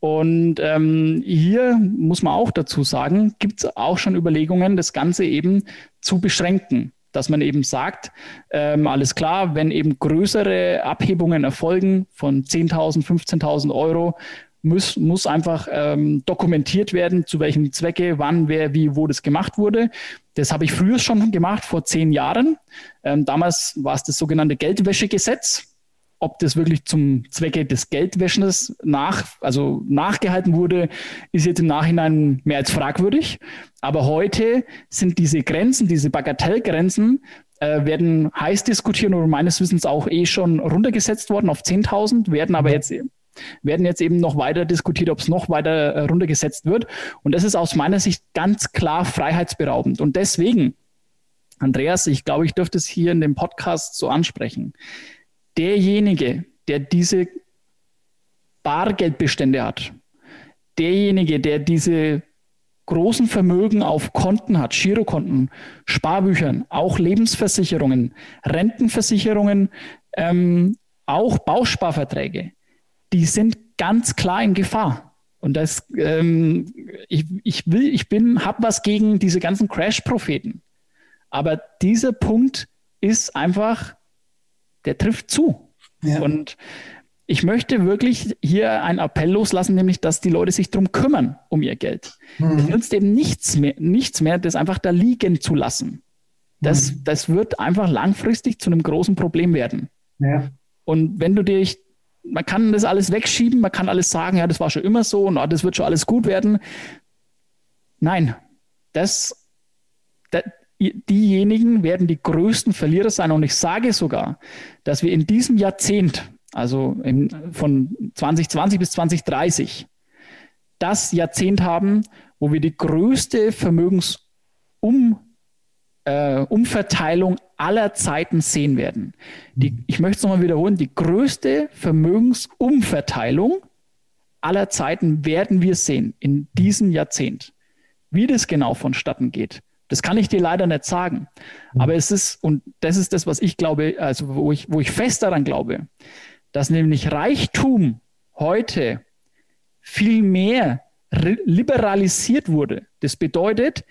Und ähm, hier muss man auch dazu sagen, gibt es auch schon Überlegungen, das Ganze eben zu beschränken dass man eben sagt, ähm, alles klar, wenn eben größere Abhebungen erfolgen von 10.000, 15.000 Euro, muss, muss einfach ähm, dokumentiert werden, zu welchem Zwecke, wann, wer, wie, wo das gemacht wurde. Das habe ich früher schon gemacht, vor zehn Jahren. Ähm, damals war es das sogenannte Geldwäschegesetz. Ob das wirklich zum Zwecke des Geldwäschens nach, also nachgehalten wurde, ist jetzt im Nachhinein mehr als fragwürdig. Aber heute sind diese Grenzen, diese Bagatellgrenzen, äh, werden heiß diskutiert und meines Wissens auch eh schon runtergesetzt worden auf 10.000, werden aber jetzt werden jetzt eben noch weiter diskutiert, ob es noch weiter äh, runtergesetzt wird. Und das ist aus meiner Sicht ganz klar freiheitsberaubend. Und deswegen, Andreas, ich glaube, ich dürfte es hier in dem Podcast so ansprechen. Derjenige, der diese Bargeldbestände hat, derjenige, der diese großen Vermögen auf Konten hat, Girokonten, Sparbüchern, auch Lebensversicherungen, Rentenversicherungen, ähm, auch Bausparverträge, die sind ganz klar in Gefahr. Und das, ähm, ich, ich will, ich bin, habe was gegen diese ganzen Crash-Propheten. Aber dieser Punkt ist einfach, der trifft zu. Ja. Und ich möchte wirklich hier einen Appell loslassen, nämlich, dass die Leute sich darum kümmern, um ihr Geld. Mhm. Es nützt eben nichts mehr, nichts mehr, das einfach da liegen zu lassen. Das, mhm. das wird einfach langfristig zu einem großen Problem werden. Ja. Und wenn du dich man kann das alles wegschieben, man kann alles sagen, ja, das war schon immer so und oh, das wird schon alles gut werden. Nein, das, das, diejenigen werden die größten Verlierer sein. Und ich sage sogar, dass wir in diesem Jahrzehnt, also im, von 2020 bis 2030, das Jahrzehnt haben, wo wir die größte Vermögensum äh, Umverteilung aller Zeiten sehen werden. Die, ich möchte es nochmal wiederholen, die größte Vermögensumverteilung aller Zeiten werden wir sehen in diesem Jahrzehnt. Wie das genau vonstatten geht, das kann ich dir leider nicht sagen. Aber es ist, und das ist das, was ich glaube, also wo ich, wo ich fest daran glaube, dass nämlich Reichtum heute viel mehr liberalisiert wurde. Das bedeutet,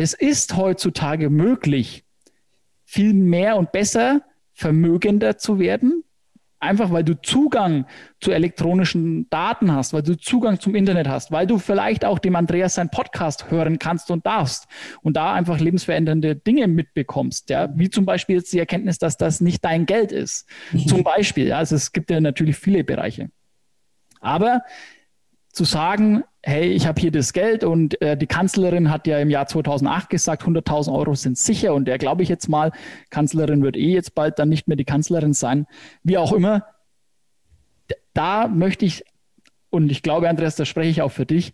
es ist heutzutage möglich, viel mehr und besser vermögender zu werden, einfach weil du Zugang zu elektronischen Daten hast, weil du Zugang zum Internet hast, weil du vielleicht auch dem Andreas seinen Podcast hören kannst und darfst und da einfach lebensverändernde Dinge mitbekommst, ja, wie zum Beispiel jetzt die Erkenntnis, dass das nicht dein Geld ist. Mhm. Zum Beispiel, ja, also es gibt ja natürlich viele Bereiche. Aber zu sagen, hey, ich habe hier das Geld und äh, die Kanzlerin hat ja im Jahr 2008 gesagt, 100.000 Euro sind sicher und der glaube ich jetzt mal, Kanzlerin wird eh jetzt bald dann nicht mehr die Kanzlerin sein, wie auch immer. Da möchte ich, und ich glaube, Andreas, da spreche ich auch für dich,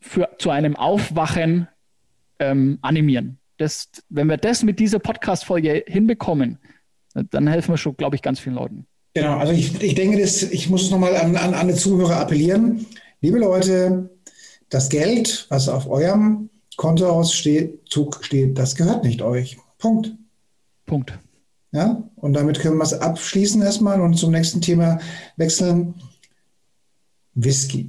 für, zu einem Aufwachen ähm, animieren. Das, wenn wir das mit dieser Podcast-Folge hinbekommen, dann helfen wir schon, glaube ich, ganz vielen Leuten. Genau, also ich, ich denke, das, ich muss nochmal an, an alle Zuhörer appellieren. Liebe Leute, das Geld, was auf eurem Kontoauszug steht, das gehört nicht euch. Punkt. Punkt. Ja, und damit können wir es abschließen erstmal und zum nächsten Thema wechseln. Whisky.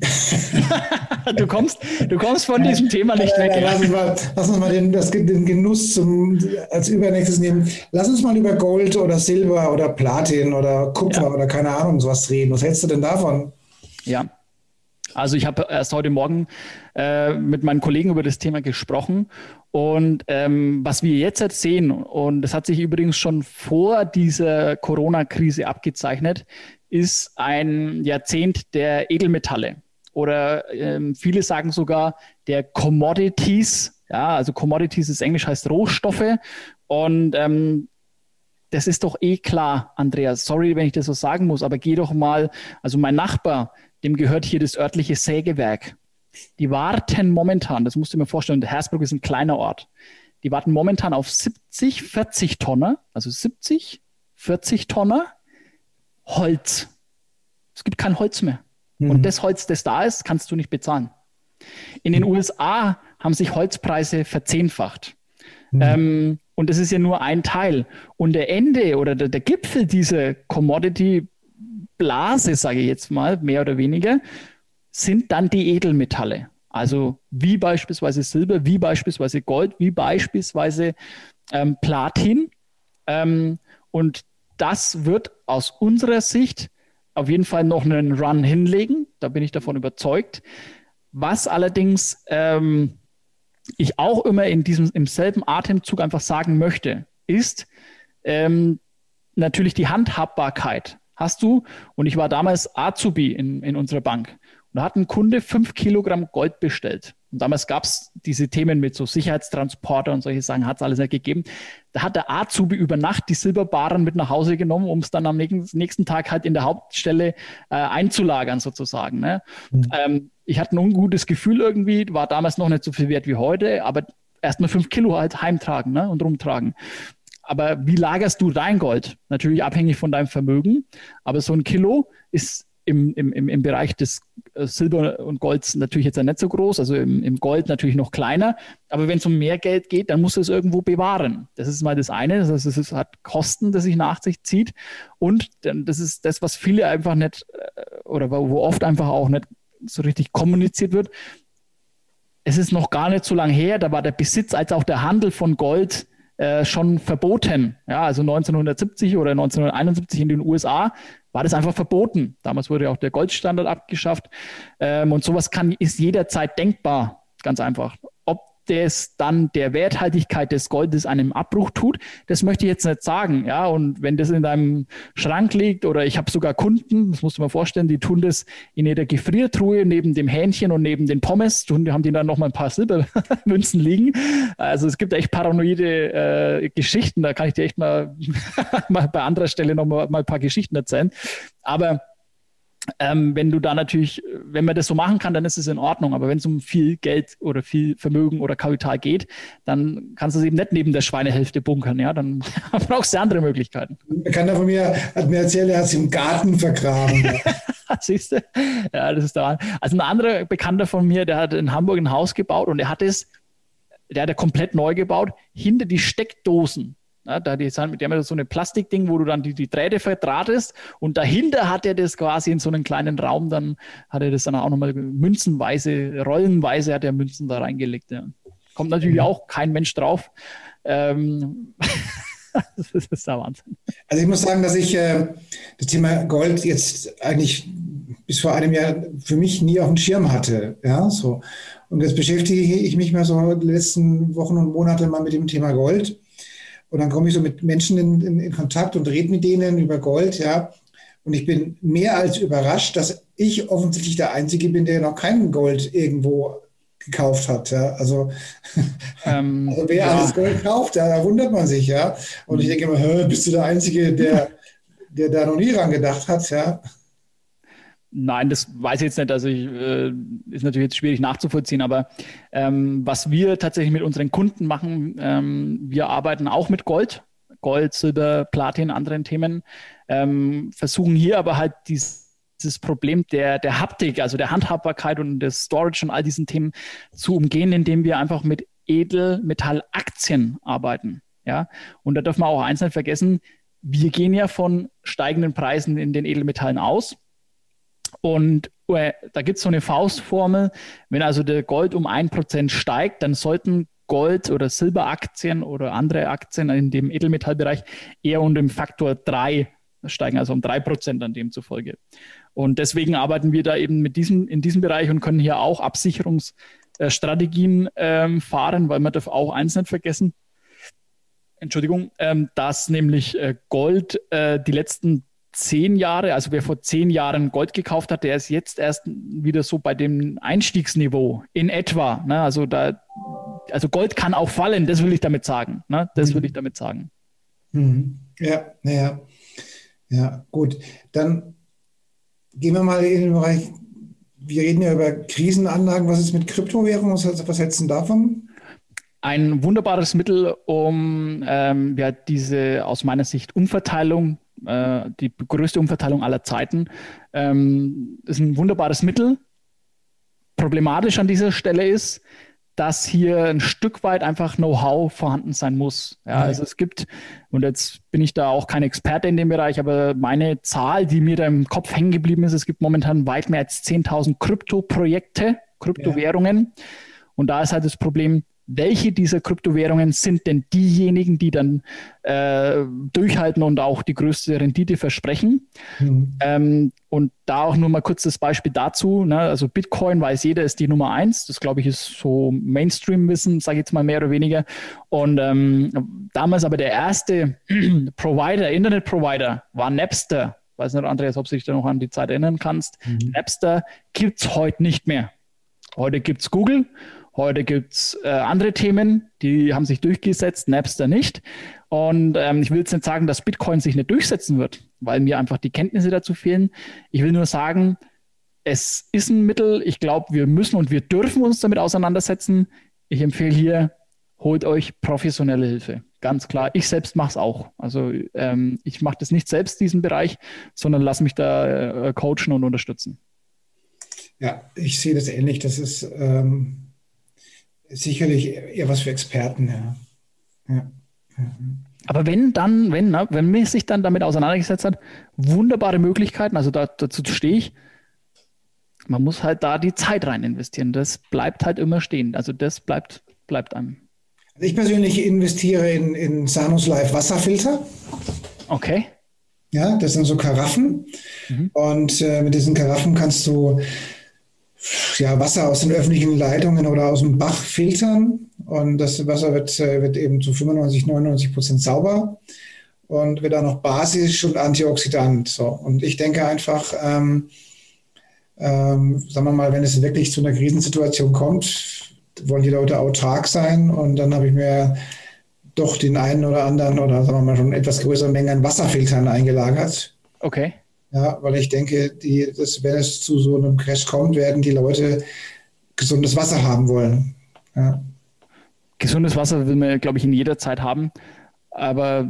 du, kommst, du kommst von diesem Thema nicht weg. lass, uns mal, lass uns mal den, das, den Genuss zum, als Übernächstes nehmen. Lass uns mal über Gold oder Silber oder Platin oder Kupfer ja. oder keine Ahnung sowas reden. Was hältst du denn davon? Ja, also ich habe erst heute Morgen äh, mit meinen Kollegen über das Thema gesprochen und ähm, was wir jetzt sehen, und das hat sich übrigens schon vor dieser Corona-Krise abgezeichnet, ist ein Jahrzehnt der Edelmetalle. oder ähm, viele sagen sogar der Commodities. Ja, also Commodities ist Englisch heißt Rohstoffe. Und ähm, das ist doch eh klar, Andreas. Sorry, wenn ich das so sagen muss, aber geh doch mal, also mein Nachbar, dem gehört hier das örtliche Sägewerk. Die warten momentan, das musst du mir vorstellen, Hersbruck ist ein kleiner Ort. Die warten momentan auf 70, 40 Tonner, also 70, 40 Tonner Holz. Es gibt kein Holz mehr. Mhm. Und das Holz, das da ist, kannst du nicht bezahlen. In den mhm. USA haben sich Holzpreise verzehnfacht. Mhm. Ähm, und das ist ja nur ein Teil. Und der Ende oder der, der Gipfel dieser Commodity-Blase, sage ich jetzt mal, mehr oder weniger, sind dann die Edelmetalle. Also wie beispielsweise Silber, wie beispielsweise Gold, wie beispielsweise ähm, Platin. Ähm, und das wird aus unserer Sicht auf jeden Fall noch einen Run hinlegen. Da bin ich davon überzeugt. Was allerdings ähm, ich auch immer in diesem, im selben Atemzug einfach sagen möchte, ist ähm, natürlich die Handhabbarkeit. Hast du, und ich war damals Azubi in, in unserer Bank, und da hat ein Kunde fünf Kilogramm Gold bestellt. Und damals gab es diese Themen mit so Sicherheitstransporter und solche Sachen, hat es alles nicht gegeben. Da hat der Azubi über Nacht die Silberbarren mit nach Hause genommen, um es dann am nächsten Tag halt in der Hauptstelle äh, einzulagern, sozusagen. Ne? Mhm. Ähm, ich hatte ein ungutes Gefühl irgendwie, war damals noch nicht so viel wert wie heute, aber erst mal fünf Kilo halt heimtragen ne? und rumtragen. Aber wie lagerst du dein Gold? Natürlich abhängig von deinem Vermögen, aber so ein Kilo ist im, im, im Bereich des äh, Silber und Golds natürlich jetzt nicht so groß, also im, im Gold natürlich noch kleiner. Aber wenn es um mehr Geld geht, dann muss es irgendwo bewahren. Das ist mal das eine. Das heißt, es hat Kosten, das sich nach sich zieht. Und das ist das, was viele einfach nicht äh, oder wo oft einfach auch nicht so richtig kommuniziert wird. Es ist noch gar nicht so lange her, da war der Besitz als auch der Handel von Gold äh, schon verboten. Ja, also 1970 oder 1971 in den USA war das einfach verboten. Damals wurde auch der Goldstandard abgeschafft. Ähm, und sowas kann, ist jederzeit denkbar, ganz einfach das dann der Werthaltigkeit des Goldes einen Abbruch tut, das möchte ich jetzt nicht sagen. Ja, und wenn das in deinem Schrank liegt oder ich habe sogar Kunden, das musst du mir vorstellen, die tun das in ihrer Gefriertruhe neben dem Hähnchen und neben den Pommes, die haben die dann noch mal ein paar Silbermünzen liegen. Also es gibt echt paranoide äh, Geschichten, da kann ich dir echt mal, mal bei anderer Stelle noch mal, mal ein paar Geschichten erzählen. Aber ähm, wenn du da natürlich, wenn man das so machen kann, dann ist es in Ordnung. Aber wenn es um viel Geld oder viel Vermögen oder Kapital geht, dann kannst du es eben nicht neben der Schweinehälfte bunkern. Ja, dann brauchst du andere Möglichkeiten. Ein Bekannter von mir hat mir erzählt, er hat es im Garten vergraben. Siehst du? Ja, das ist da. Also ein anderer Bekannter von mir, der hat in Hamburg ein Haus gebaut und er hat es, der hat er komplett neu gebaut, hinter die Steckdosen ja, da die, sind, die haben ja so ein Plastikding, wo du dann die, die Drähte verdrahtest und dahinter hat er das quasi in so einem kleinen Raum, dann hat er das dann auch nochmal münzenweise, rollenweise hat er Münzen da reingelegt. Ja. Kommt natürlich auch kein Mensch drauf. Ähm, das ist der Wahnsinn. Also ich muss sagen, dass ich äh, das Thema Gold jetzt eigentlich bis vor einem Jahr für mich nie auf dem Schirm hatte. Ja, so. Und jetzt beschäftige ich mich mal so die letzten Wochen und Monate mal mit dem Thema Gold. Und dann komme ich so mit Menschen in, in, in Kontakt und rede mit denen über Gold, ja. Und ich bin mehr als überrascht, dass ich offensichtlich der Einzige bin, der noch kein Gold irgendwo gekauft hat. Ja. Also, ähm, also wer ja. alles Gold kauft, da, da, wundert man sich, ja. Und ich mhm. denke immer, bist du der Einzige, der, der da noch nie dran gedacht hat, ja. Nein, das weiß ich jetzt nicht. Also ich, äh, ist natürlich jetzt schwierig nachzuvollziehen, aber ähm, was wir tatsächlich mit unseren Kunden machen, ähm, wir arbeiten auch mit Gold, Gold, Silber, Platin, anderen Themen, ähm, versuchen hier aber halt dieses, dieses Problem der, der Haptik, also der Handhabbarkeit und des Storage und all diesen Themen zu umgehen, indem wir einfach mit Edelmetallaktien arbeiten. Ja, und da dürfen wir auch eins nicht vergessen, wir gehen ja von steigenden Preisen in den Edelmetallen aus und äh, da gibt es so eine Faustformel, wenn also der Gold um ein Prozent steigt, dann sollten Gold- oder Silberaktien oder andere Aktien in dem Edelmetallbereich eher um den Faktor 3 steigen, also um 3 Prozent an demzufolge. Und deswegen arbeiten wir da eben mit diesem, in diesem Bereich und können hier auch Absicherungsstrategien ähm, fahren, weil man darf auch eins nicht vergessen. Entschuldigung, ähm, dass nämlich äh, Gold äh, die letzten zehn Jahre, also wer vor zehn Jahren Gold gekauft hat, der ist jetzt erst wieder so bei dem Einstiegsniveau in etwa. Ne? Also da, also Gold kann auch fallen, das will ich damit sagen. Ne? Das mhm. will ich damit sagen. Mhm. Ja, naja. Ja, gut. Dann gehen wir mal in den Bereich, wir reden ja über Krisenanlagen. Was ist mit Kryptowährungen? Was, was hältst du davon? Ein wunderbares Mittel, um ähm, ja, diese aus meiner Sicht Umverteilung, äh, die größte Umverteilung aller Zeiten, ähm, ist ein wunderbares Mittel. Problematisch an dieser Stelle ist, dass hier ein Stück weit einfach Know-how vorhanden sein muss. Ja, also es gibt, und jetzt bin ich da auch kein Experte in dem Bereich, aber meine Zahl, die mir da im Kopf hängen geblieben ist, es gibt momentan weit mehr als 10.000 Krypto-Projekte, Kryptowährungen. Ja. Und da ist halt das Problem, welche dieser Kryptowährungen sind denn diejenigen, die dann äh, durchhalten und auch die größte Rendite versprechen. Mhm. Ähm, und da auch nur mal kurz das Beispiel dazu. Ne? Also Bitcoin weiß jeder, ist die Nummer eins. Das glaube ich ist so Mainstream-Wissen, sage ich jetzt mal mehr oder weniger. Und ähm, damals aber der erste Provider, Internet-Provider war Napster. Weiß nicht, Andreas, ob du dich da noch an die Zeit erinnern kannst. Mhm. Napster gibt es heute nicht mehr. Heute gibt es Google Heute gibt es äh, andere Themen, die haben sich durchgesetzt, Napster nicht. Und ähm, ich will jetzt nicht sagen, dass Bitcoin sich nicht durchsetzen wird, weil mir einfach die Kenntnisse dazu fehlen. Ich will nur sagen, es ist ein Mittel. Ich glaube, wir müssen und wir dürfen uns damit auseinandersetzen. Ich empfehle hier, holt euch professionelle Hilfe. Ganz klar. Ich selbst mache es auch. Also ähm, ich mache das nicht selbst, diesen Bereich, sondern lasse mich da äh, coachen und unterstützen. Ja, ich sehe das ähnlich. Das ist ähm, sicherlich eher was für Experten, ja. ja. Aber wenn dann, wenn, ne, wenn man sich dann damit auseinandergesetzt hat, wunderbare Möglichkeiten, also da, dazu stehe ich, man muss halt da die Zeit rein investieren. Das bleibt halt immer stehen. Also das bleibt, bleibt einem. Also ich persönlich investiere in, in Sanus Live Wasserfilter. Okay. Ja, das sind so Karaffen. Mhm. Und äh, mit diesen Karaffen kannst du ja, Wasser aus den öffentlichen Leitungen oder aus dem Bach filtern. Und das Wasser wird, äh, wird eben zu 95, 99 Prozent sauber und wird dann noch basisch und antioxidant. So. Und ich denke einfach, ähm, ähm, sagen wir mal, wenn es wirklich zu einer Krisensituation kommt, wollen die Leute autark sein. Und dann habe ich mir doch den einen oder anderen oder sagen wir mal schon etwas größere Mengen an Wasserfiltern eingelagert. Okay. Ja, weil ich denke, die, dass, wenn es zu so einem Crash kommt, werden die Leute gesundes Wasser haben wollen. Ja. Gesundes Wasser will man, glaube ich, in jeder Zeit haben. Aber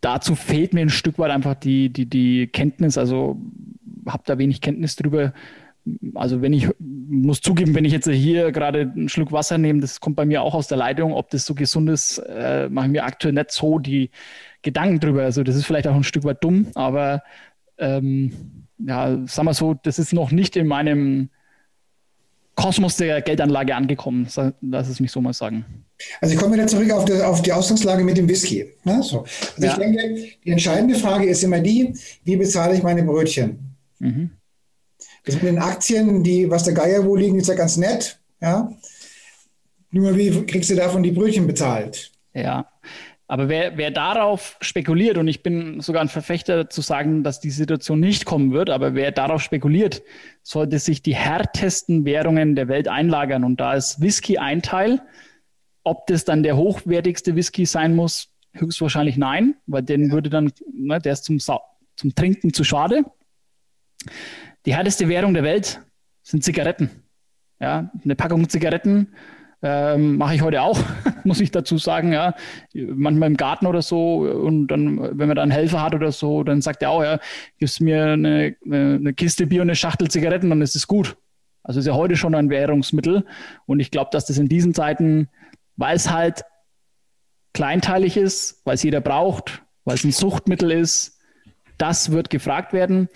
dazu fehlt mir ein Stück weit einfach die, die, die Kenntnis. Also habe da wenig Kenntnis drüber. Also wenn ich muss zugeben, wenn ich jetzt hier gerade einen Schluck Wasser nehme, das kommt bei mir auch aus der Leitung. Ob das so gesund ist, äh, mache ich mir aktuell nicht so die Gedanken drüber. Also das ist vielleicht auch ein Stück weit dumm, aber ähm, ja, sagen wir so, das ist noch nicht in meinem Kosmos der Geldanlage angekommen. Lass es mich so mal sagen. Also ich komme wieder zurück auf die, auf die Ausgangslage mit dem Whisky. Ne? So. Also ja. ich denke, die entscheidende Frage ist immer die, wie bezahle ich meine Brötchen? Mhm. Das mit den Aktien, die, was der Geier wo liegen, ist ja ganz nett. Ja? Nur wie kriegst du davon die Brötchen bezahlt? Ja, aber wer, wer darauf spekuliert, und ich bin sogar ein Verfechter zu sagen, dass die Situation nicht kommen wird, aber wer darauf spekuliert, sollte sich die härtesten Währungen der Welt einlagern. Und da ist Whisky ein Teil. Ob das dann der hochwertigste Whisky sein muss, höchstwahrscheinlich nein, weil den würde dann, ne, der ist zum, zum Trinken zu schade. Die härteste Währung der Welt sind Zigaretten. Ja, eine Packung Zigaretten ähm, Mache ich heute auch, muss ich dazu sagen, ja. Manchmal im Garten oder so und dann, wenn man da einen Helfer hat oder so, dann sagt er auch, ja, gibst mir eine, eine Kiste Bier und eine Schachtel Zigaretten, dann ist es gut. Also ist ja heute schon ein Währungsmittel und ich glaube, dass das in diesen Zeiten, weil es halt kleinteilig ist, weil es jeder braucht, weil es ein Suchtmittel ist, das wird gefragt werden.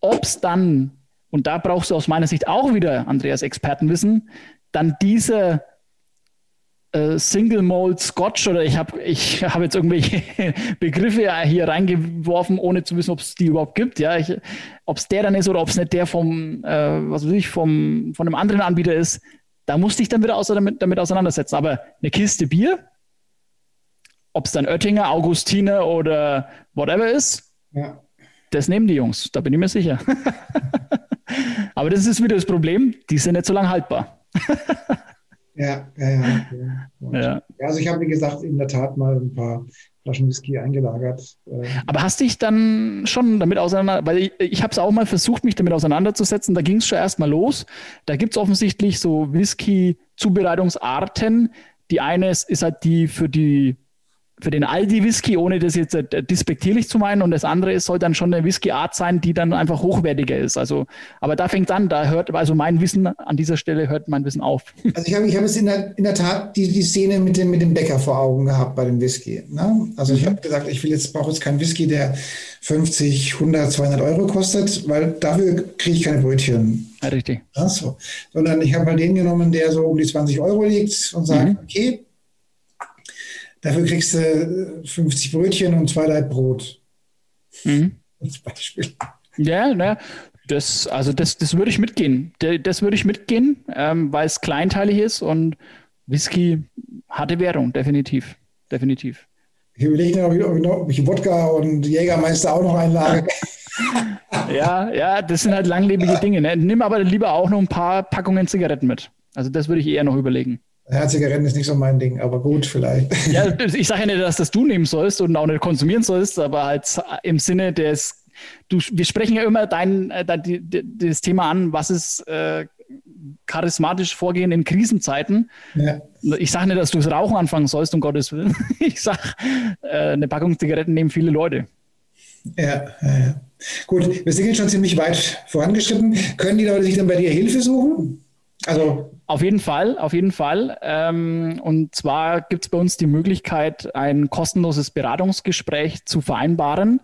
Ob es dann, und da brauchst du aus meiner Sicht auch wieder, Andreas, Expertenwissen, dann diese äh, Single Mold Scotch oder ich habe ich hab jetzt irgendwelche Begriffe hier reingeworfen, ohne zu wissen, ob es die überhaupt gibt. Ja, ob es der dann ist oder ob es nicht der vom, äh, was weiß ich, vom, von einem anderen Anbieter ist, da musste ich dann wieder außer damit, damit auseinandersetzen. Aber eine Kiste Bier, ob es dann Oettinger, Augustiner oder whatever ist, ja. das nehmen die Jungs, da bin ich mir sicher. Aber das ist wieder das Problem, die sind nicht so lange haltbar. ja, ja, ja. ja. Also ich habe, wie gesagt, in der Tat mal ein paar Flaschen Whisky eingelagert. Äh. Aber hast dich dann schon damit auseinander, weil ich, ich habe es auch mal versucht, mich damit auseinanderzusetzen, da ging es schon erstmal los. Da gibt es offensichtlich so Whisky-Zubereitungsarten. Die eine ist, ist halt die für die für den Aldi-Whisky, ohne das jetzt äh, despektierlich zu meinen. Und das andere ist, soll dann schon eine Whisky-Art sein, die dann einfach hochwertiger ist. Also, aber da fängt an, da hört, also mein Wissen an dieser Stelle hört mein Wissen auf. Also ich habe ich hab es in der, in der Tat die, die Szene mit dem, mit dem Bäcker vor Augen gehabt bei dem Whisky. Ne? Also ich mhm. habe gesagt, ich will jetzt, brauche jetzt keinen Whisky, der 50, 100, 200 Euro kostet, weil dafür kriege ich keine Brötchen. Ja, richtig. Ja, so. Sondern ich habe mal den genommen, der so um die 20 Euro liegt und sage, mhm. okay, Dafür kriegst du 50 äh, Brötchen und zwei Leib Brot. Mhm. Als Beispiel. Ja, ne, das, also das, das würde ich mitgehen. Das würde ich mitgehen, ähm, weil es kleinteilig ist und Whisky hatte Währung, definitiv. Definitiv. Ich überlege noch, ob ich Wodka und Jägermeister auch noch einlage. ja, ja, das sind halt langlebige Dinge. Ne? Nimm aber lieber auch noch ein paar Packungen Zigaretten mit. Also das würde ich eher noch überlegen. Ja, Zigaretten ist nicht so mein Ding, aber gut, vielleicht. Ja, ich sage ja nicht, dass das du nehmen sollst und auch nicht konsumieren sollst, aber halt im Sinne des, du, wir sprechen ja immer dein, äh, dein das Thema an, was ist äh, charismatisch vorgehen in Krisenzeiten. Ja. Ich sage nicht, dass du das Rauchen anfangen sollst, um Gottes Willen. Ich sage, äh, eine Packung Zigaretten nehmen viele Leute. Ja, ja, ja. Gut, wir sind jetzt schon ziemlich weit vorangeschritten. Können die Leute sich dann bei dir Hilfe suchen? Also auf jeden Fall, auf jeden Fall. Ähm, und zwar gibt es bei uns die Möglichkeit, ein kostenloses Beratungsgespräch zu vereinbaren.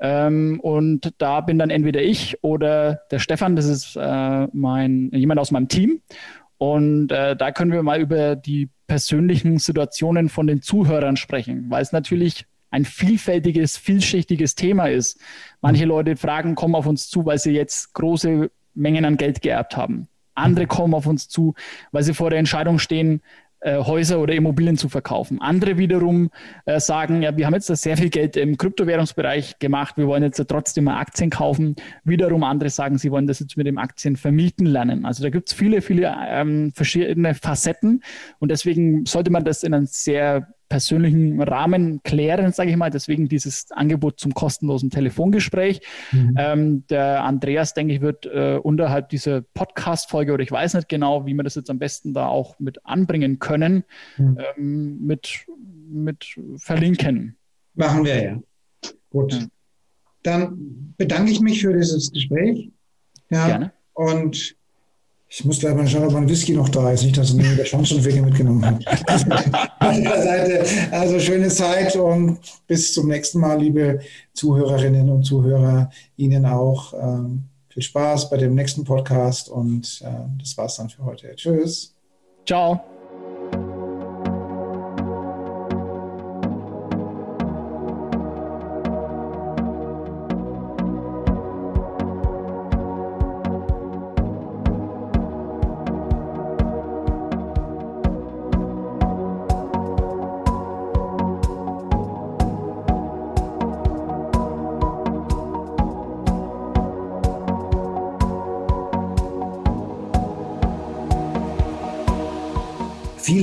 Ähm, und da bin dann entweder ich oder der Stefan, das ist äh, mein, jemand aus meinem Team. Und äh, da können wir mal über die persönlichen Situationen von den Zuhörern sprechen, weil es natürlich ein vielfältiges, vielschichtiges Thema ist. Manche Leute fragen, kommen auf uns zu, weil sie jetzt große Mengen an Geld geerbt haben. Andere kommen auf uns zu, weil sie vor der Entscheidung stehen, äh, Häuser oder Immobilien zu verkaufen. Andere wiederum äh, sagen, ja, wir haben jetzt sehr viel Geld im Kryptowährungsbereich gemacht, wir wollen jetzt trotzdem mal Aktien kaufen. Wiederum andere sagen, sie wollen das jetzt mit dem Aktien vermieten lernen. Also da gibt es viele, viele ähm, verschiedene Facetten und deswegen sollte man das in einem sehr persönlichen Rahmen klären, sage ich mal. Deswegen dieses Angebot zum kostenlosen Telefongespräch. Mhm. Ähm, der Andreas, denke ich, wird äh, unterhalb dieser Podcast-Folge oder ich weiß nicht genau, wie wir das jetzt am besten da auch mit anbringen können, mhm. ähm, mit, mit verlinken. Machen wir ja. Gut. Ja. Dann bedanke ich mich für dieses Gespräch. Ja. Gerne. Und ich muss gleich mal schauen, ob mein Whisky noch da ist. Nicht, dass mir der Schwanzschnurwege mitgenommen hat. Also schöne Zeit und bis zum nächsten Mal, liebe Zuhörerinnen und Zuhörer. Ihnen auch ähm, viel Spaß bei dem nächsten Podcast und äh, das war's dann für heute. Tschüss. Ciao.